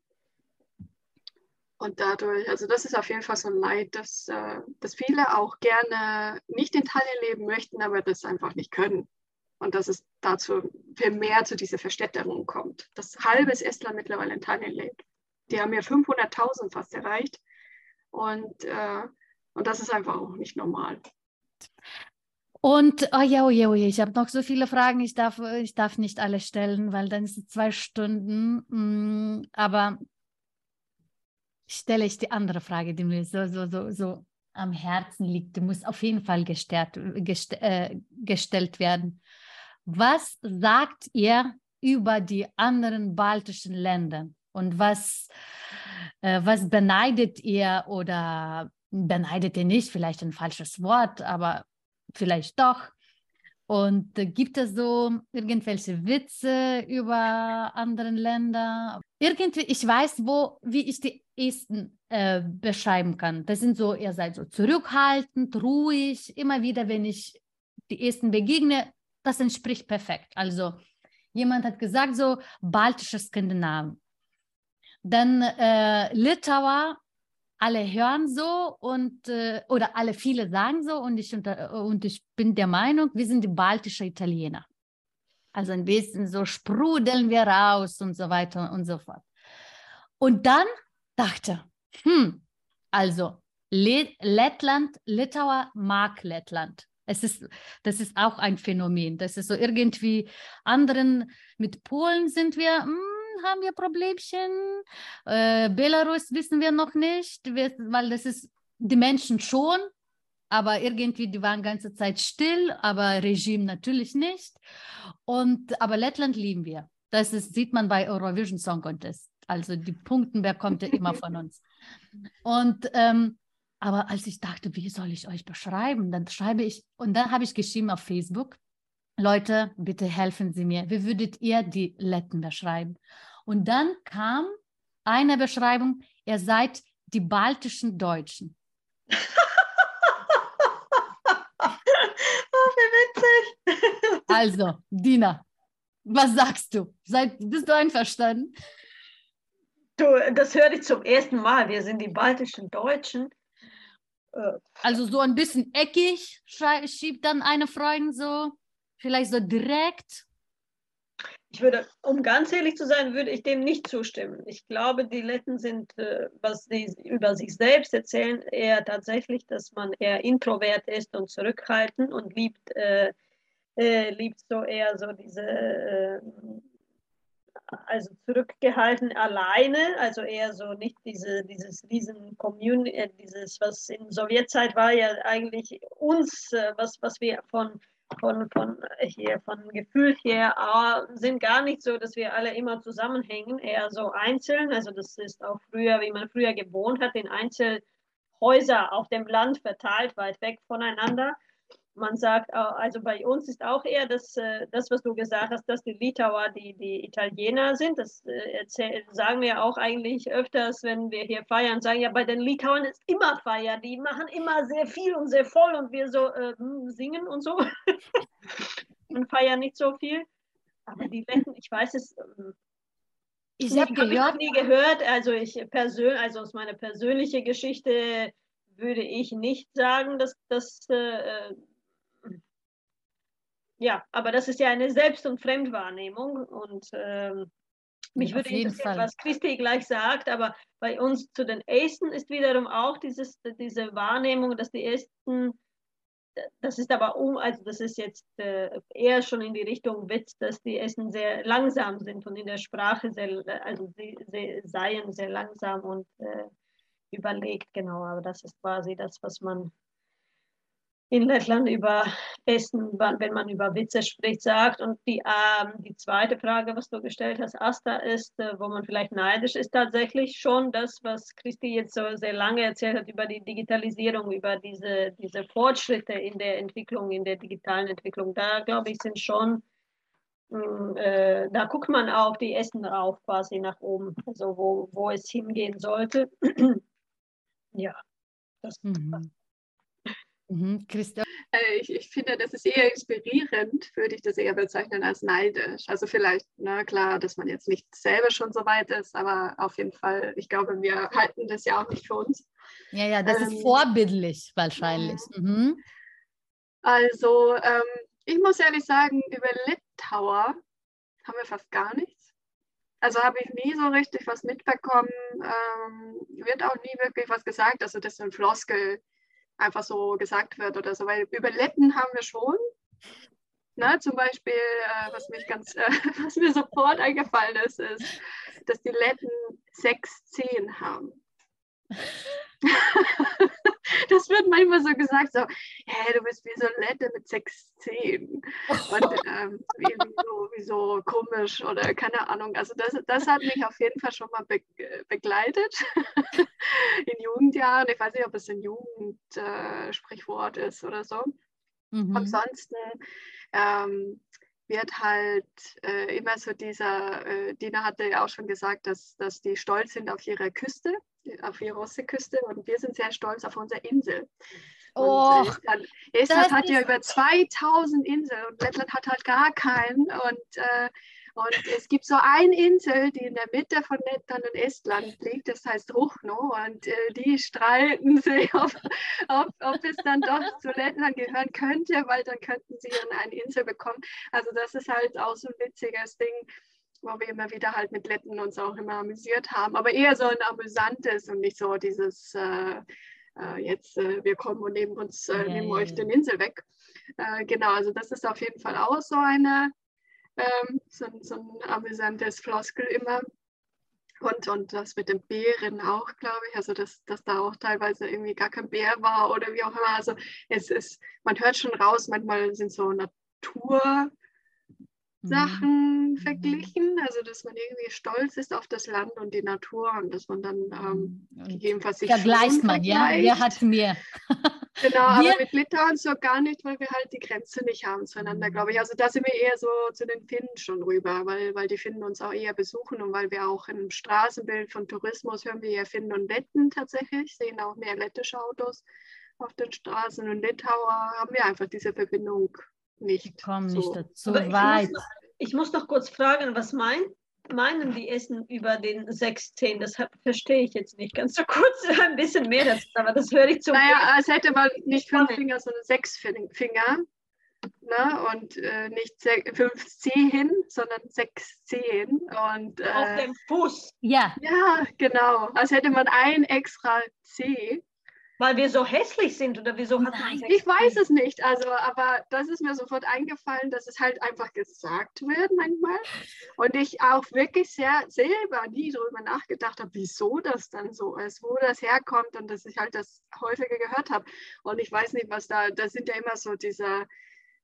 und dadurch, also das ist auf jeden Fall so ein Leid, dass, äh, dass viele auch gerne nicht in Tallinn leben möchten, aber das einfach nicht können. Und dass es dazu viel mehr zu dieser Verstädterung kommt. Das halbes Estland mittlerweile in Tallinn lebt. Die haben ja 500.000 fast erreicht. Und, äh, und das ist einfach auch nicht normal. Und, oh ja, oh ja, oh ja, ich habe noch so viele Fragen, ich darf, ich darf nicht alle stellen, weil dann es zwei Stunden. Mm, aber stelle ich die andere Frage, die mir so, so, so, so am Herzen liegt, die muss auf jeden Fall gestert, gest, äh, gestellt werden. Was sagt ihr über die anderen baltischen Länder? Und was, äh, was beneidet ihr oder beneidet ihr nicht, vielleicht ein falsches Wort, aber vielleicht doch. Und äh, gibt es so irgendwelche Witze über andere Länder? Irgendwie, ich weiß, wo, wie ich die Esten äh, beschreiben kann. Das sind so, ihr seid so zurückhaltend, ruhig. Immer wieder, wenn ich die Esten begegne, das entspricht perfekt. Also jemand hat gesagt, so baltische Skandinavien. Dann äh, Litauer alle hören so und äh, oder alle viele sagen so und ich unter, und ich bin der Meinung, wir sind die baltische Italiener. Also ein bisschen so sprudeln wir raus und so weiter und so fort. Und dann dachte, hm, also Lettland, Litauer mag Lettland. Es ist, das ist auch ein Phänomen. Das ist so irgendwie anderen, mit Polen sind wir, hm, haben wir Problemchen. Äh, Belarus wissen wir noch nicht, weil das ist die Menschen schon, aber irgendwie die waren ganze Zeit still, aber Regime natürlich nicht. Und aber Lettland lieben wir. Das ist, sieht man bei Eurovision Song Contest. Also die Punkten bekommt ihr immer von uns. Und ähm, aber als ich dachte, wie soll ich euch beschreiben, dann schreibe ich und dann habe ich geschrieben auf Facebook. Leute, bitte helfen Sie mir. Wie würdet ihr die Letten beschreiben? Und dann kam eine Beschreibung, ihr seid die baltischen Deutschen. [laughs] oh, wie witzig. [laughs] also, Dina, Was sagst du? Seid, bist du einverstanden? Du, das höre ich zum ersten Mal. Wir sind die baltischen Deutschen. Äh, also so ein bisschen eckig schiebt dann eine Freundin so, vielleicht so direkt. Ich würde, um ganz ehrlich zu sein, würde ich dem nicht zustimmen. Ich glaube, die Letten sind, äh, was sie über sich selbst erzählen, eher tatsächlich, dass man eher introvert ist und zurückhaltend und liebt, äh, äh, liebt so eher so diese, äh, also zurückgehalten alleine, also eher so nicht diese, dieses riesen Community, äh, dieses, was in Sowjetzeit war ja eigentlich uns, äh, was, was wir von von, von hier, von Gefühl her äh, sind gar nicht so, dass wir alle immer zusammenhängen, eher so einzeln. Also das ist auch früher, wie man früher gewohnt hat, in Einzelhäuser auf dem Land verteilt, weit weg voneinander man sagt, also bei uns ist auch eher das, äh, das was du gesagt hast, dass die Litauer die, die Italiener sind. Das äh, erzähl, sagen wir auch eigentlich öfters, wenn wir hier feiern, sagen ja, bei den Litauern ist immer Feier. Die machen immer sehr viel und sehr voll und wir so äh, hm, singen und so [laughs] und feiern nicht so viel. Aber die Letten, ich weiß es. Ähm, ich habe hab nie gehört, also ich persönlich, also aus meiner persönlichen Geschichte würde ich nicht sagen, dass das äh, ja, aber das ist ja eine Selbst- und Fremdwahrnehmung und ähm, mich ja, würde interessieren, was Christi gleich sagt, aber bei uns zu den Esten ist wiederum auch dieses, diese Wahrnehmung, dass die Esten, das ist aber um, also das ist jetzt äh, eher schon in die Richtung Witz, dass die Esten sehr langsam sind und in der Sprache sehr, also sie, sie seien sehr langsam und äh, überlegt, genau, aber das ist quasi das, was man in Lettland über Essen, wenn man über Witze spricht, sagt. Und die, ähm, die zweite Frage, was du gestellt hast, Asta, ist, äh, wo man vielleicht neidisch ist, tatsächlich schon das, was Christi jetzt so sehr lange erzählt hat über die Digitalisierung, über diese, diese Fortschritte in der Entwicklung, in der digitalen Entwicklung. Da, glaube ich, sind schon, mh, mm, äh, da guckt man auf die Essen rauf, quasi nach oben, also wo, wo es hingehen sollte. [clears throat] ja, das mhm. Mhm, Christoph. Äh, ich, ich, finde, das ist eher inspirierend, würde ich das eher bezeichnen als neidisch. Also vielleicht, na klar, dass man jetzt nicht selber schon so weit ist, aber auf jeden Fall, ich glaube, wir halten das ja auch nicht für uns. Ja, ja, das ähm, ist vorbildlich wahrscheinlich. Mhm. Also, ähm, ich muss ehrlich sagen, über Litauer haben wir fast gar nichts. Also habe ich nie so richtig was mitbekommen, ähm, wird auch nie wirklich was gesagt. Also das sind Floskel, einfach so gesagt wird oder so. Weil über Letten haben wir schon. Ne, zum Beispiel, äh, was, mich ganz, äh, [laughs] was mir sofort eingefallen ist, ist, dass die Letten sechs Zehen haben. Das wird manchmal so gesagt, so, hey, du bist wie so ein Lette mit sechs Zehen. Und [laughs] ähm, wie, so, wie so komisch oder keine Ahnung. Also das, das hat mich auf jeden Fall schon mal be begleitet [laughs] in Jugendjahren. Ich weiß nicht, ob es ein Jugendsprichwort äh, ist oder so. Mhm. Ansonsten ähm, wird halt äh, immer so dieser, äh, Dina hatte ja auch schon gesagt, dass, dass die stolz sind auf ihre Küste auf ihre Ostseeküste und wir sind sehr stolz auf unsere Insel. Oh, Estland, Estland hat ja über 2000 Inseln und Lettland hat halt gar keinen. Und, äh, und es gibt so eine Insel, die in der Mitte von Lettland und Estland liegt, das heißt Ruchno. Und äh, die streiten sich, [laughs] ob, ob, ob, es dann doch zu Lettland gehören könnte, weil dann könnten sie dann eine Insel bekommen. Also das ist halt auch so ein witziges Ding wo wir immer wieder halt mit Letten uns auch immer amüsiert haben, aber eher so ein amüsantes und nicht so dieses äh, äh, jetzt äh, wir kommen und nehmen uns äh, nehmen euch den Insel weg. Äh, genau, also das ist auf jeden Fall auch so eine ähm, so, so, ein amüsantes Floskel immer. Und, und das mit den Bären auch, glaube ich, also dass, dass da auch teilweise irgendwie gar kein Bär war oder wie auch immer. Also es ist, man hört schon raus, manchmal sind so Natur. Sachen mhm. verglichen, also dass man irgendwie stolz ist auf das Land und die Natur und dass man dann ähm, mhm. gegebenenfalls sich vergleicht man, ja, wer hat mehr. [laughs] genau, wir? aber mit Litauen so gar nicht, weil wir halt die Grenze nicht haben zueinander, mhm. glaube ich. Also da sind wir eher so zu den Finnen schon rüber, weil, weil die Finnen uns auch eher besuchen und weil wir auch im Straßenbild von Tourismus hören wir ja Finnen und Letten tatsächlich, sehen auch mehr lettische Autos auf den Straßen und Litauer haben wir einfach diese Verbindung nicht. Ich komme so. nicht dazu weit. ich muss noch kurz fragen, was mein, meinen die Essen über den 6-10? Das verstehe ich jetzt nicht. Ganz so kurz [laughs] ein bisschen mehr dazu, aber das höre ich zu. Naja, als hätte man nicht fünf Finger, sondern sechs Finger. Ne? Und äh, nicht fünf Zehen, sondern sechs Zehen. Und, äh, Auf dem Fuß. Ja. Ja, genau. Als hätte man ein extra Zeh. Weil wir so hässlich sind oder wieso hat man Ich weiß es nicht, also aber das ist mir sofort eingefallen, dass es halt einfach gesagt wird manchmal und ich auch wirklich sehr selber nie darüber nachgedacht habe, wieso das dann so ist, wo das herkommt und dass ich halt das häufiger gehört habe und ich weiß nicht, was da, da sind ja immer so diese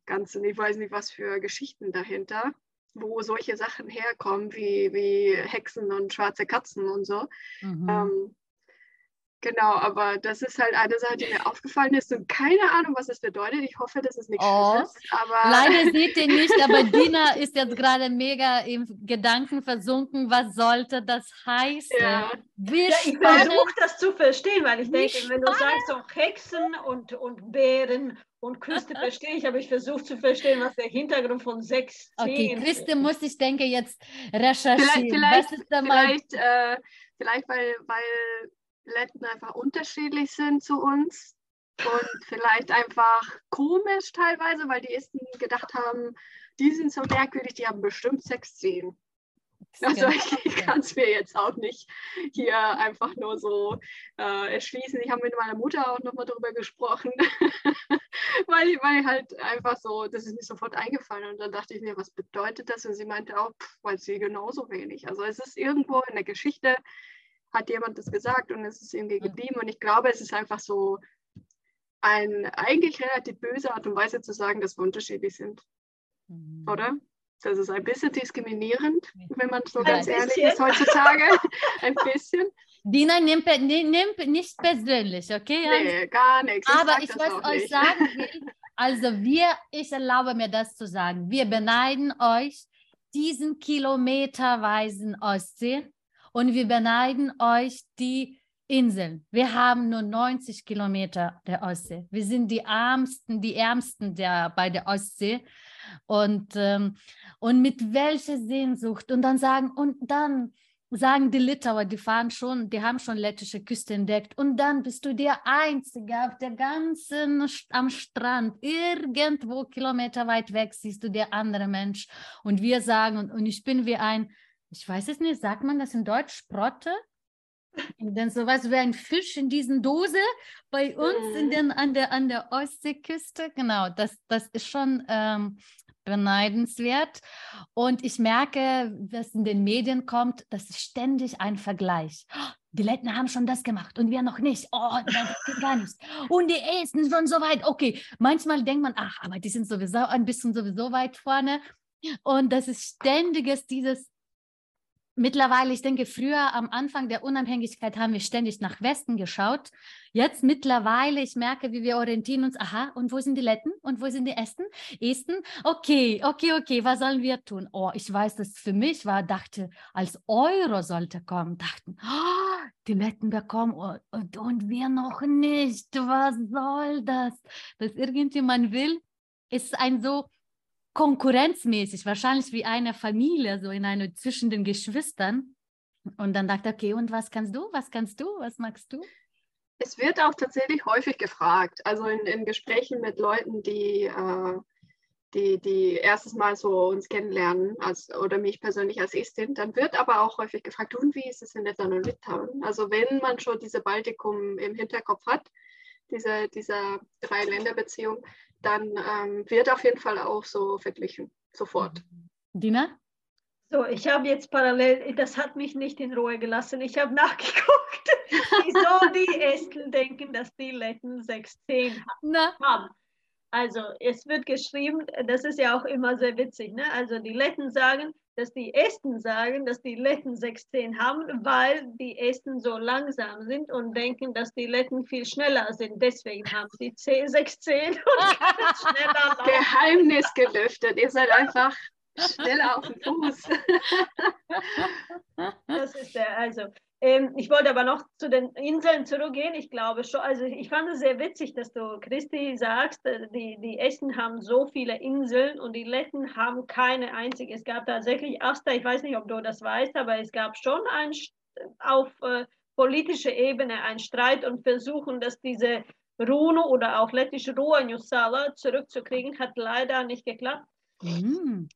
ganzen, ich weiß nicht, was für Geschichten dahinter wo solche Sachen herkommen, wie, wie Hexen und schwarze Katzen und so. Mhm. Ähm, Genau, aber das ist halt eine Sache, die mir aufgefallen ist und keine Ahnung, was das bedeutet. Ich hoffe, dass es nichts oh, ist. Aber leider [laughs] seht ihr nicht, aber Dina ist jetzt gerade mega im Gedanken versunken. Was sollte das heißen? Ja. ja ich versuche das zu verstehen, weil ich denke, wenn du sagst so Hexen und, und Bären und Küste [laughs] verstehe ich, aber ich versuche zu verstehen, was der Hintergrund von sechs Okay, Küste muss ich denke jetzt recherchieren. Vielleicht, vielleicht, vielleicht, äh, vielleicht weil, weil Letten einfach unterschiedlich sind zu uns und [laughs] vielleicht einfach komisch teilweise, weil die Esten gedacht haben, die sind so merkwürdig, die haben bestimmt Sex Szenen. Also [laughs] ich kann es mir jetzt auch nicht hier einfach nur so äh, erschließen. Ich habe mit meiner Mutter auch nochmal darüber gesprochen, [laughs] weil, weil halt einfach so, das ist mir sofort eingefallen und dann dachte ich mir, was bedeutet das? Und sie meinte auch, pff, weil sie genauso wenig. Also es ist irgendwo in der Geschichte hat jemand das gesagt und es ist irgendwie geblieben. Und ich glaube, es ist einfach so eine eigentlich relativ böse Art und Weise zu sagen, dass wir unterschiedlich sind. Mhm. Oder? Das ist ein bisschen diskriminierend, wenn man so ein ganz bisschen. ehrlich ist heutzutage. [laughs] ein bisschen. Dina, nimm, nimm, nicht persönlich, okay? Nee, gar nichts. Ich Aber ich, was euch sagen [laughs] will, also wir, ich erlaube mir das zu sagen, wir beneiden euch diesen kilometerweisen Ostsee und wir beneiden euch die Inseln. Wir haben nur 90 Kilometer der Ostsee. Wir sind die Ärmsten, die Ärmsten der, bei der Ostsee. Und, ähm, und mit welcher Sehnsucht. Und dann sagen, und dann sagen die Litauer, die fahren schon, die haben schon lettische Küste entdeckt. Und dann bist du der Einzige auf der ganzen, am Strand, irgendwo Kilometer weit weg siehst du der andere Mensch. Und wir sagen, und, und ich bin wie ein ich weiß es nicht, sagt man das in Deutsch, Sprotte? Denn so was wie ein Fisch in diesen Dose bei uns in den, an, der, an der Ostseeküste. Genau, das, das ist schon ähm, beneidenswert. Und ich merke, was in den Medien kommt, das ist ständig ein Vergleich. Die Letten haben schon das gemacht und wir noch nicht. Oh, das geht gar nicht. Und die Esten schon so weit. Okay, manchmal denkt man, ach, aber die sind sowieso ein bisschen sowieso weit vorne. Und das ist ständiges, dieses mittlerweile, ich denke, früher am Anfang der Unabhängigkeit haben wir ständig nach Westen geschaut. Jetzt mittlerweile, ich merke, wie wir orientieren uns, aha, und wo sind die Letten? Und wo sind die Esten? Esten? Okay, okay, okay, was sollen wir tun? Oh, ich weiß, dass für mich war, dachte, als Euro sollte kommen, dachten, oh, die Letten bekommen und, und, und wir noch nicht. Was soll das? Dass irgendjemand will, ist ein so konkurrenzmäßig, wahrscheinlich wie eine Familie, so in eine zwischen den Geschwistern. Und dann dachte okay, und was kannst du, was kannst du, was magst du? Es wird auch tatsächlich häufig gefragt, also in, in Gesprächen mit Leuten, die, äh, die, die erstes Mal so uns kennenlernen als, oder mich persönlich als Estin, dann wird aber auch häufig gefragt, und wie ist es in Lettland und Litauen? Also wenn man schon diese Baltikum im Hinterkopf hat, diese, dieser Drei-Länder-Beziehung, dann ähm, wird auf jeden Fall auch so verglichen, sofort. Dina? So, ich habe jetzt parallel, das hat mich nicht in Ruhe gelassen. Ich habe [laughs] nachgeguckt, wieso die Esten denken, dass die Letten 16 haben. Also, es wird geschrieben, das ist ja auch immer sehr witzig. Ne? Also, die Letten sagen, dass die Esten sagen, dass die Letten 16 haben, weil die Esten so langsam sind und denken, dass die Letten viel schneller sind. Deswegen haben sie 10, 16 und [laughs] schneller laufen. Geheimnis gelüftet. Ihr seid einfach schneller auf den Fuß. das ist der, also. Ähm, ich wollte aber noch zu den Inseln zurückgehen. Ich glaube schon, also ich fand es sehr witzig, dass du, Christi, sagst, äh, die, die Esten haben so viele Inseln und die Letten haben keine einzige. Es gab tatsächlich Asta, ich weiß nicht, ob du das weißt, aber es gab schon ein, auf äh, politischer Ebene einen Streit und versuchen, dass diese Runo oder auch lettische Ruanjusala zurückzukriegen, hat leider nicht geklappt. Mm,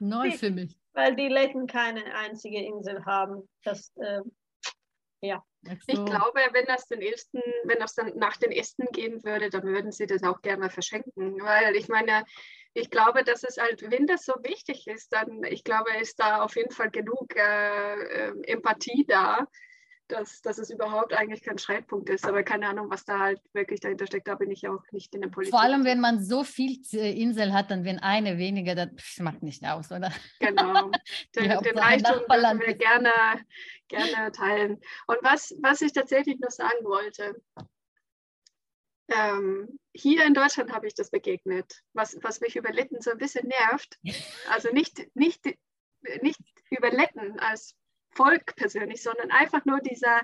neu [laughs] für mich. Weil die Letten keine einzige Insel haben. Das, äh, ja. Ich glaube, wenn das den ersten, wenn das dann nach den Ästen gehen würde, dann würden sie das auch gerne verschenken. Weil ich meine, ich glaube, dass es halt, wenn das so wichtig ist, dann, ich glaube, ist da auf jeden Fall genug äh, äh Empathie da, dass, dass es überhaupt eigentlich kein Streitpunkt ist. Aber keine Ahnung, was da halt wirklich dahinter steckt, da bin ich auch nicht in der Politik. Vor allem, wenn man so viel Insel hat, dann wenn eine weniger, das macht nicht aus, oder? Genau. [laughs] Den, den Reichtum dürfen wir gerne, gerne teilen. Und was, was ich tatsächlich noch sagen wollte, ähm, hier in Deutschland habe ich das begegnet, was, was mich über Letten so ein bisschen nervt. [laughs] Also nicht, nicht, nicht über Letten als Volk persönlich, sondern einfach nur dieser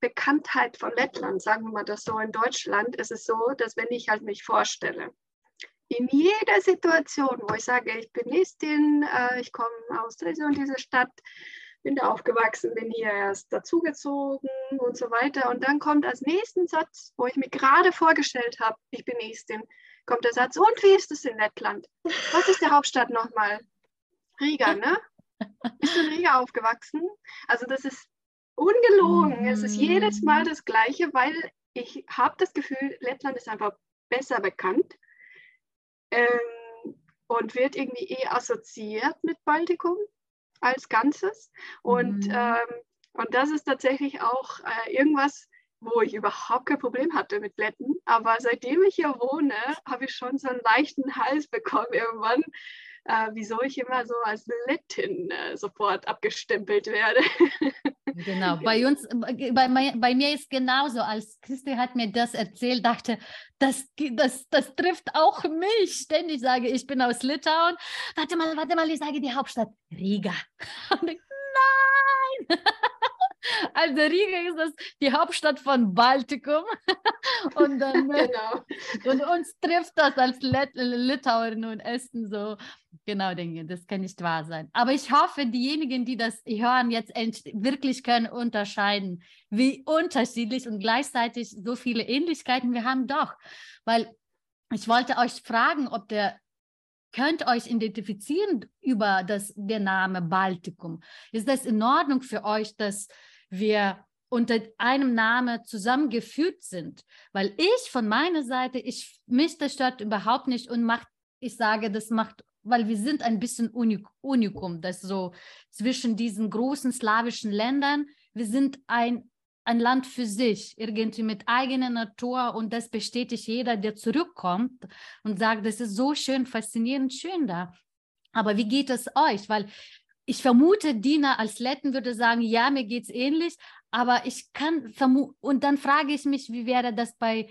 Bekanntheit von Lettland, sagen wir mal das so, in Deutschland ist es so, dass wenn ich halt mich vorstelle, in jeder Situation, wo ich sage, ich bin Estin, äh, ich komme aus dieser und dieser Stadt, bin da aufgewachsen, bin hier erst dazugezogen und so weiter. Und dann kommt als nächsten Satz, wo ich mir gerade vorgestellt habe, ich bin Estin, kommt der Satz, und wie ist es in Lettland? Was ist die Hauptstadt nochmal? Riga, ne? Bist du in Riga aufgewachsen? Also das ist ungelogen. Mhm. Es ist jedes Mal das Gleiche, weil ich habe das Gefühl, Lettland ist einfach besser bekannt ähm, und wird irgendwie eher assoziiert mit Baltikum als Ganzes. Und, mhm. ähm, und das ist tatsächlich auch äh, irgendwas, wo ich überhaupt kein Problem hatte mit Letten. Aber seitdem ich hier wohne, habe ich schon so einen leichten Hals bekommen irgendwann, äh, wieso ich immer so als Lettin äh, sofort abgestempelt werde. Genau, [laughs] bei uns, bei, bei mir ist genauso, als Christi hat mir das erzählt, dachte, das, das, das trifft auch mich. Ständig sage ich, bin aus Litauen. Warte mal, warte mal, ich sage die Hauptstadt, Riga. [laughs] Und ich, nein! [laughs] [laughs] Also Riga ist das die Hauptstadt von Baltikum. [laughs] und, dann, genau. und uns trifft das als Lit Litauerin und Esten so. Genau, denke das kann nicht wahr sein. Aber ich hoffe, diejenigen, die das hören, jetzt wirklich können unterscheiden, wie unterschiedlich und gleichzeitig so viele Ähnlichkeiten wir haben doch. Weil ich wollte euch fragen, ob der könnt euch identifizieren über das, der Name Baltikum. Ist das in Ordnung für euch, dass wir unter einem Namen zusammengeführt sind? Weil ich von meiner Seite, ich mische das Stadt überhaupt nicht und macht, ich sage, das macht, weil wir sind ein bisschen Unikum, das so zwischen diesen großen slawischen Ländern, wir sind ein ein Land für sich, irgendwie mit eigener Natur und das bestätigt jeder, der zurückkommt und sagt, das ist so schön, faszinierend, schön da. Aber wie geht es euch? Weil ich vermute, Dina als Letten würde sagen, ja, mir geht es ähnlich, aber ich kann vermuten, und dann frage ich mich, wie wäre das bei,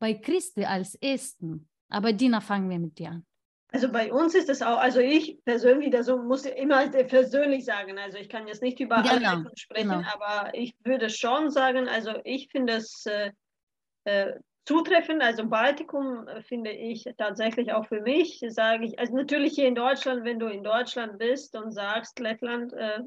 bei Christi als Esten? Aber Dina, fangen wir mit dir an. Also bei uns ist es auch, also ich persönlich, das muss immer persönlich sagen, also ich kann jetzt nicht über genau, alle sprechen, genau. aber ich würde schon sagen, also ich finde es äh, äh, zutreffend, also Baltikum äh, finde ich tatsächlich auch für mich, sage ich, also natürlich hier in Deutschland, wenn du in Deutschland bist und sagst, Lettland, äh,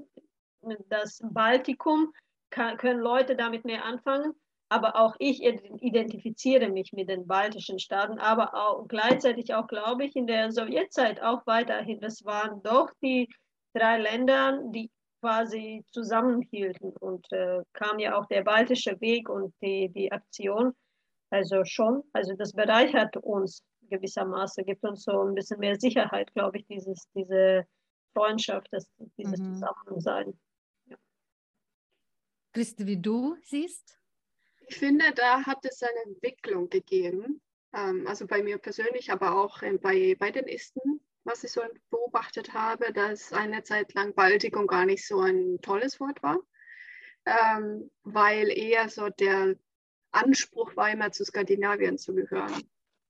das Baltikum, können Leute damit mehr anfangen aber auch ich identifiziere mich mit den baltischen Staaten, aber auch gleichzeitig auch, glaube ich, in der Sowjetzeit auch weiterhin. Das waren doch die drei Länder, die quasi zusammenhielten und äh, kam ja auch der baltische Weg und die, die Aktion. Also schon, also das bereichert uns gewissermaßen, gibt uns so ein bisschen mehr Sicherheit, glaube ich, dieses, diese Freundschaft, das, dieses mhm. Zusammensein. Ja. Christi, wie du siehst? Ich finde, da hat es eine Entwicklung gegeben. Ähm, also bei mir persönlich, aber auch bei, bei den Isten, was ich so beobachtet habe, dass eine Zeit lang Baltikum gar nicht so ein tolles Wort war, ähm, weil eher so der Anspruch war, immer zu Skandinavien zu gehören.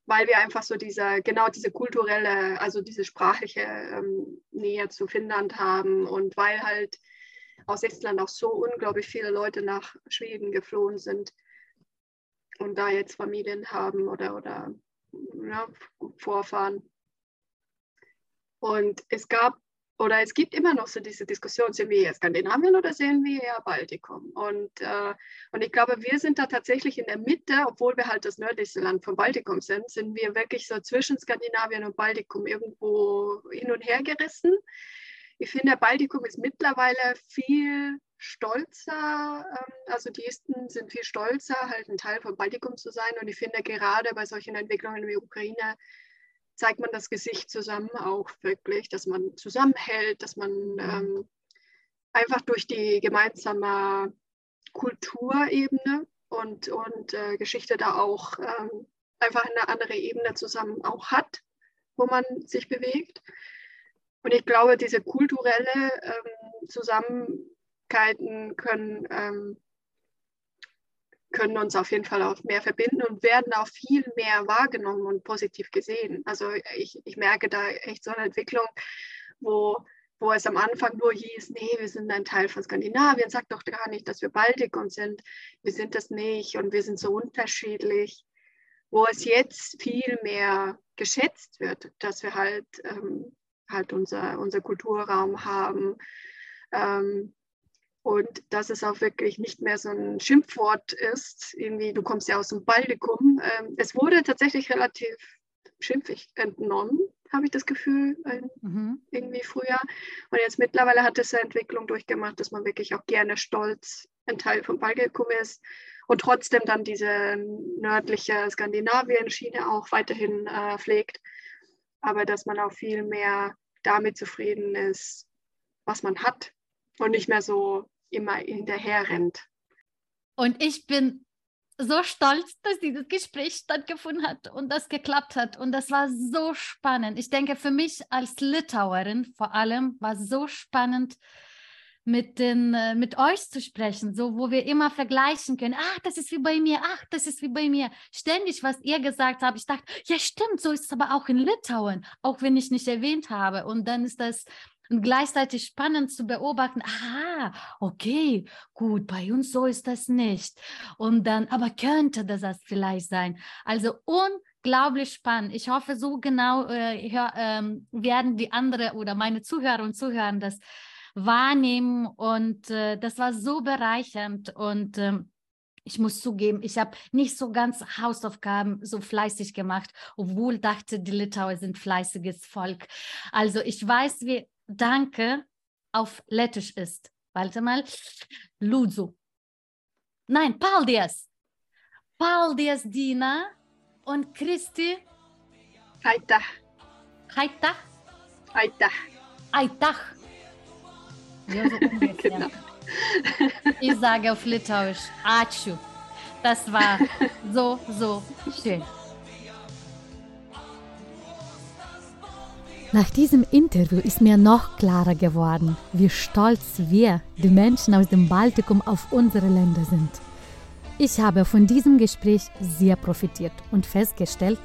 weil wir einfach so diese, genau diese kulturelle, also diese sprachliche ähm, Nähe zu Finnland haben und weil halt aus Estland auch so unglaublich viele Leute nach Schweden geflohen sind und da jetzt Familien haben oder, oder ja, Vorfahren. Und es gab oder es gibt immer noch so diese Diskussion, sind wir eher Skandinavien oder sind wir eher Baltikum? Und, äh, und ich glaube, wir sind da tatsächlich in der Mitte, obwohl wir halt das nördlichste Land vom Baltikum sind, sind wir wirklich so zwischen Skandinavien und Baltikum irgendwo hin und her gerissen. Ich finde, Baltikum ist mittlerweile viel stolzer, ähm, also die Esten sind viel stolzer, halt ein Teil vom Baltikum zu sein. Und ich finde gerade bei solchen Entwicklungen wie Ukraine, zeigt man das Gesicht zusammen auch wirklich, dass man zusammenhält, dass man ähm, einfach durch die gemeinsame Kulturebene und, und äh, Geschichte da auch ähm, einfach eine andere Ebene zusammen auch hat, wo man sich bewegt. Und ich glaube, diese kulturelle ähm, Zusammenkeiten können ähm, können uns auf jeden Fall auch mehr verbinden und werden auch viel mehr wahrgenommen und positiv gesehen. Also ich, ich merke da echt so eine Entwicklung, wo, wo es am Anfang nur hieß, nee, wir sind ein Teil von Skandinavien, sagt doch gar nicht, dass wir Baltikum sind, wir sind das nicht und wir sind so unterschiedlich, wo es jetzt viel mehr geschätzt wird, dass wir halt, ähm, halt unser, unser Kulturraum haben, ähm, und dass es auch wirklich nicht mehr so ein Schimpfwort ist, irgendwie, du kommst ja aus dem Baltikum. Ähm, es wurde tatsächlich relativ schimpfig entnommen, habe ich das Gefühl, mhm. irgendwie früher. Und jetzt mittlerweile hat es eine Entwicklung durchgemacht, dass man wirklich auch gerne stolz ein Teil vom Baltikum ist und trotzdem dann diese nördliche Skandinavien-Schiene auch weiterhin äh, pflegt. Aber dass man auch viel mehr damit zufrieden ist, was man hat und nicht mehr so immer hinterher rennt. Und ich bin so stolz, dass dieses Gespräch stattgefunden hat und das geklappt hat. Und das war so spannend. Ich denke, für mich als Litauerin vor allem war es so spannend, mit, den, äh, mit euch zu sprechen, so wo wir immer vergleichen können. Ach, das ist wie bei mir, ach, das ist wie bei mir. Ständig, was ihr gesagt habt, ich dachte, ja, stimmt, so ist es aber auch in Litauen, auch wenn ich nicht erwähnt habe. Und dann ist das und gleichzeitig spannend zu beobachten, aha, okay, gut, bei uns so ist das nicht. Und dann, aber könnte das das vielleicht sein? Also unglaublich spannend. Ich hoffe, so genau äh, hör, ähm, werden die anderen oder meine Zuhörer und Zuhörer das wahrnehmen. Und äh, das war so bereichernd und ähm, ich muss zugeben, ich habe nicht so ganz Hausaufgaben so fleißig gemacht, obwohl dachte, die Litauer sind fleißiges Volk. Also ich weiß, wie Danke auf Lettisch ist. Warte mal. Lūdzu. Nein, paldies. Paldies, Dina und Christi. Aitach. Aitach? Aitach. Aitach. Ja, so [laughs] genau. Ich sage auf Litauisch Ačiū. Das war [laughs] so, so schön. Nach diesem Interview ist mir noch klarer geworden, wie stolz wir, die Menschen aus dem Baltikum, auf unsere Länder sind. Ich habe von diesem Gespräch sehr profitiert und festgestellt,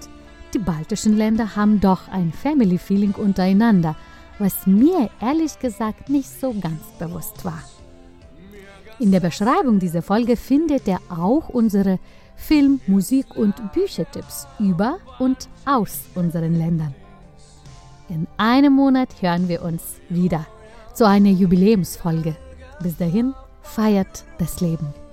die baltischen Länder haben doch ein Family Feeling untereinander, was mir ehrlich gesagt nicht so ganz bewusst war. In der Beschreibung dieser Folge findet ihr auch unsere Film-, Musik- und Büchertipps über und aus unseren Ländern. In einem Monat hören wir uns wieder zu einer Jubiläumsfolge. Bis dahin feiert das Leben.